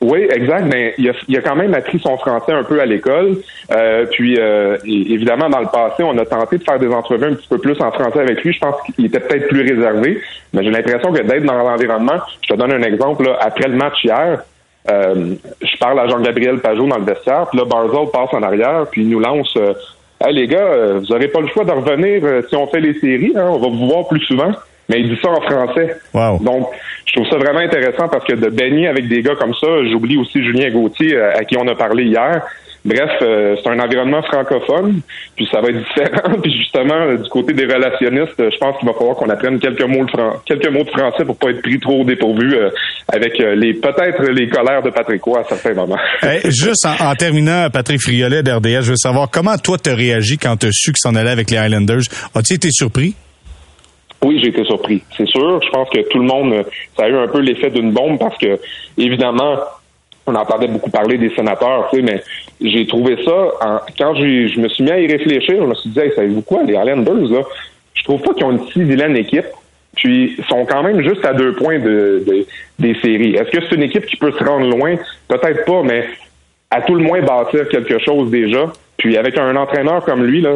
Speaker 7: Oui, exact. Mais il a, il a quand même appris son français un peu à l'école. Euh, puis, euh, évidemment, dans le passé, on a tenté de faire des entrevues un petit peu plus en français avec lui. Je pense qu'il était peut-être plus réservé. Mais j'ai l'impression que d'être dans l'environnement, je te donne un exemple. là. après le match hier, euh, je parle à Jean-Gabriel Pajot dans le vestiaire. Puis là, Barzell passe en arrière, puis il nous lance... Euh, Hey, les gars, euh, vous n'aurez pas le choix de revenir euh, si on fait les séries. hein. on va vous voir plus souvent. Mais il dit ça en français. Donc, je trouve ça vraiment intéressant parce que de baigner avec des gars comme ça, j'oublie aussi Julien Gauthier euh, à qui on a parlé hier. Bref, euh, c'est un environnement francophone, puis ça va être différent. puis justement, euh, du côté des relationnistes, euh, je pense qu'il va falloir qu'on apprenne quelques mots, fran- quelques mots de français pour pas être pris trop au dépourvu euh, avec les peut-être les colères de Patrick Roy à certains moments.
Speaker 3: Hey, juste en, en terminant, Patrick Friolet d'RDS, je veux savoir comment toi t'as réagi quand t'as su qu'ils s'en allaient avec les Highlanders. As-tu été surpris?
Speaker 7: Oui, j'ai été surpris, c'est sûr. Je pense que tout le monde, euh, ça a eu un peu l'effet d'une bombe parce que, évidemment, on entendait beaucoup parler des sénateurs, tu sais, mais j'ai trouvé ça, en- quand je me suis mis à y réfléchir, je me suis dit, hey, savez-vous quoi, les Highlanders, là, je trouve pas qu'ils ont une si vilaine équipe. Puis, ils sont quand même juste à deux points de, de- des séries. Est-ce que c'est une équipe qui peut se rendre loin? Peut-être pas, mais à tout le moins bâtir quelque chose déjà. Puis avec un entraîneur comme lui, là,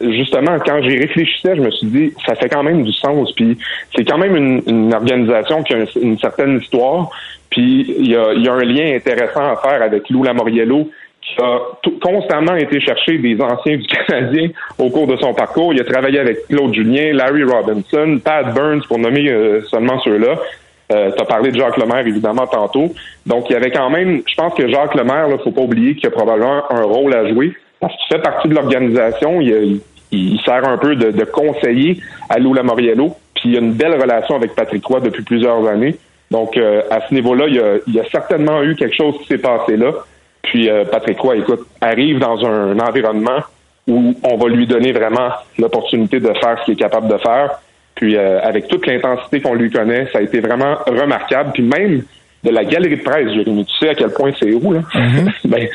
Speaker 7: justement, quand j'y réfléchissais, je me suis dit, ça fait quand même du sens. Puis c'est quand même une, une organisation qui a une, certaine histoire. Puis il y a, y a, un lien intéressant à faire avec Lou Lamoriello, qui a constamment été chercher des anciens du Canadien au cours de son parcours. Il a travaillé avec Claude Julien, Larry Robinson, Pat Burns, pour nommer euh, seulement ceux-là. Euh, tu as parlé de Jacques Lemaire, évidemment, tantôt. Donc, il y avait quand même, je pense que Jacques Lemaire, il faut pas oublier qu'il a probablement un rôle à jouer parce qu'il fait partie de l'organisation. Il, il, sert un peu de, conseiller à Lou Lamoriello. Puis il a une belle relation avec Patrick Roy depuis plusieurs années. Donc, euh, à ce niveau-là, il y, a, il y, a, certainement eu quelque chose qui s'est passé là. Puis euh, Patrick Roy, écoute, arrive dans un environnement où on va lui donner vraiment l'opportunité de faire ce qu'il est capable de faire. Puis euh, avec toute l'intensité qu'on lui connaît, ça a été vraiment remarquable. Puis même de la galerie de presse, Jérémy, tu sais à quel point c'est où, là? Mm-hmm. ben,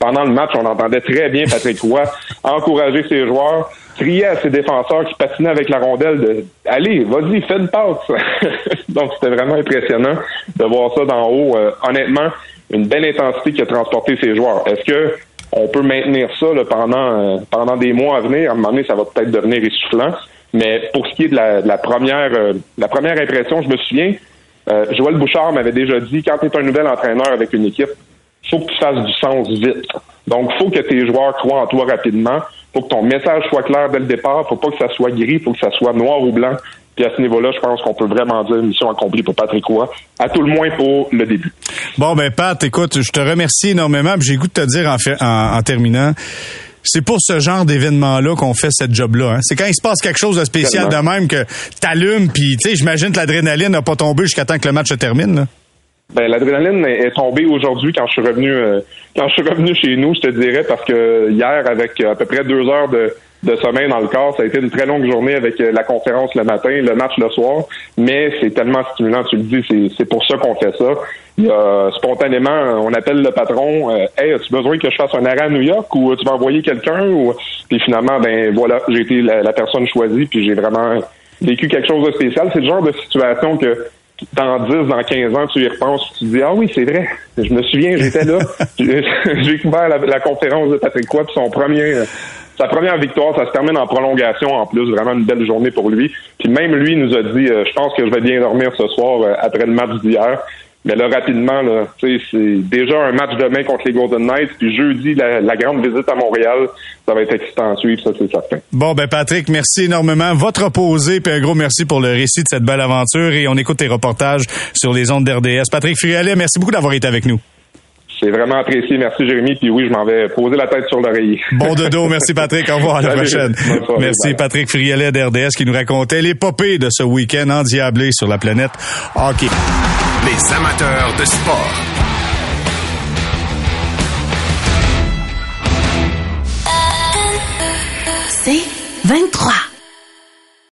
Speaker 7: pendant le match, on entendait très bien Patrick Roy encourager ses joueurs, crier à ses défenseurs qui patinaient avec la rondelle de Allez, vas-y, fais une passe. Donc c'était vraiment impressionnant de voir ça d'en haut. Euh, honnêtement, une belle intensité qui a transporté ses joueurs. Est-ce que on peut maintenir ça pendant euh, pendant des mois à venir? À un moment donné, ça va peut-être devenir essoufflant. Mais pour ce qui est de la, première euh, la première impression, je me souviens, euh, Joël Bouchard m'avait déjà dit quand tu es un nouvel entraîneur avec une équipe, faut que tu fasses du sens vite. Donc, faut que tes joueurs croient en toi rapidement. Faut que ton message soit clair dès le départ. Faut pas que ça soit gris. Faut que ça soit noir ou blanc. Puis à ce niveau-là, je pense qu'on peut vraiment dire mission accomplie pour Patrick Roy, à tout le moins pour le début.
Speaker 3: Bon, ben Pat, écoute, je te remercie énormément. J'ai goût de te dire en, fait, en, terminant, c'est pour ce genre d'événement-là qu'on fait cette job-là. Hein. C'est quand il se passe quelque chose de spécial de même que t'allumes, puis tu sais, j'imagine que l'adrénaline n'a pas tombé jusqu'à temps que le match se termine. Là.
Speaker 7: Ben l'adrénaline est tombée aujourd'hui quand je suis revenu euh, quand je suis revenu chez nous, je te dirais, parce que hier, avec à peu près deux heures de, de sommeil dans le corps. Ça a été une très longue journée avec euh, la conférence le matin, le match le soir, mais c'est tellement stimulant, tu le dis, c'est pour ça qu'on fait ça. Il y a, spontanément, on appelle le patron, euh, Hey, as-tu besoin que je fasse un arrêt à New York ou tu vas envoyer quelqu'un? Ou... Puis finalement, ben voilà, j'ai été la, personne choisie, puis j'ai vraiment vécu quelque chose de spécial. C'est le genre de situation que dans 10, dans 15 ans, tu y repenses, tu te dis, ah oui, c'est vrai, je me souviens, j'étais là. j'ai couvert la, conférence de Patrick Roy, puis son premier sa première victoire, ça se termine en prolongation en plus, vraiment une belle journée pour lui. Puis même lui nous a dit, euh, je pense que je vais bien dormir ce soir euh, après le match d'hier. Mais là, rapidement, là, c'est déjà un match demain contre les Golden Knights, puis jeudi, la, grande visite à Montréal, ça va être excitant à suivre, ça c'est certain.
Speaker 3: Bon, ben Patrick, merci énormément. Votre opposé, puis un gros merci pour le récit de cette belle aventure, et on écoute tes reportages sur les ondes d'RDS. Patrick Friolet, merci beaucoup d'avoir été avec nous.
Speaker 7: C'est vraiment apprécié. Merci, Jérémy. Puis oui, je m'en vais poser la tête sur l'oreiller.
Speaker 3: Bon dodo. Merci, Patrick. Au revoir. À la prochaine. Merci, Patrick Friolet d'RDS qui nous racontait l'épopée de ce week-end endiablé sur la planète hockey.
Speaker 2: Les amateurs de sport.
Speaker 1: C'est 23.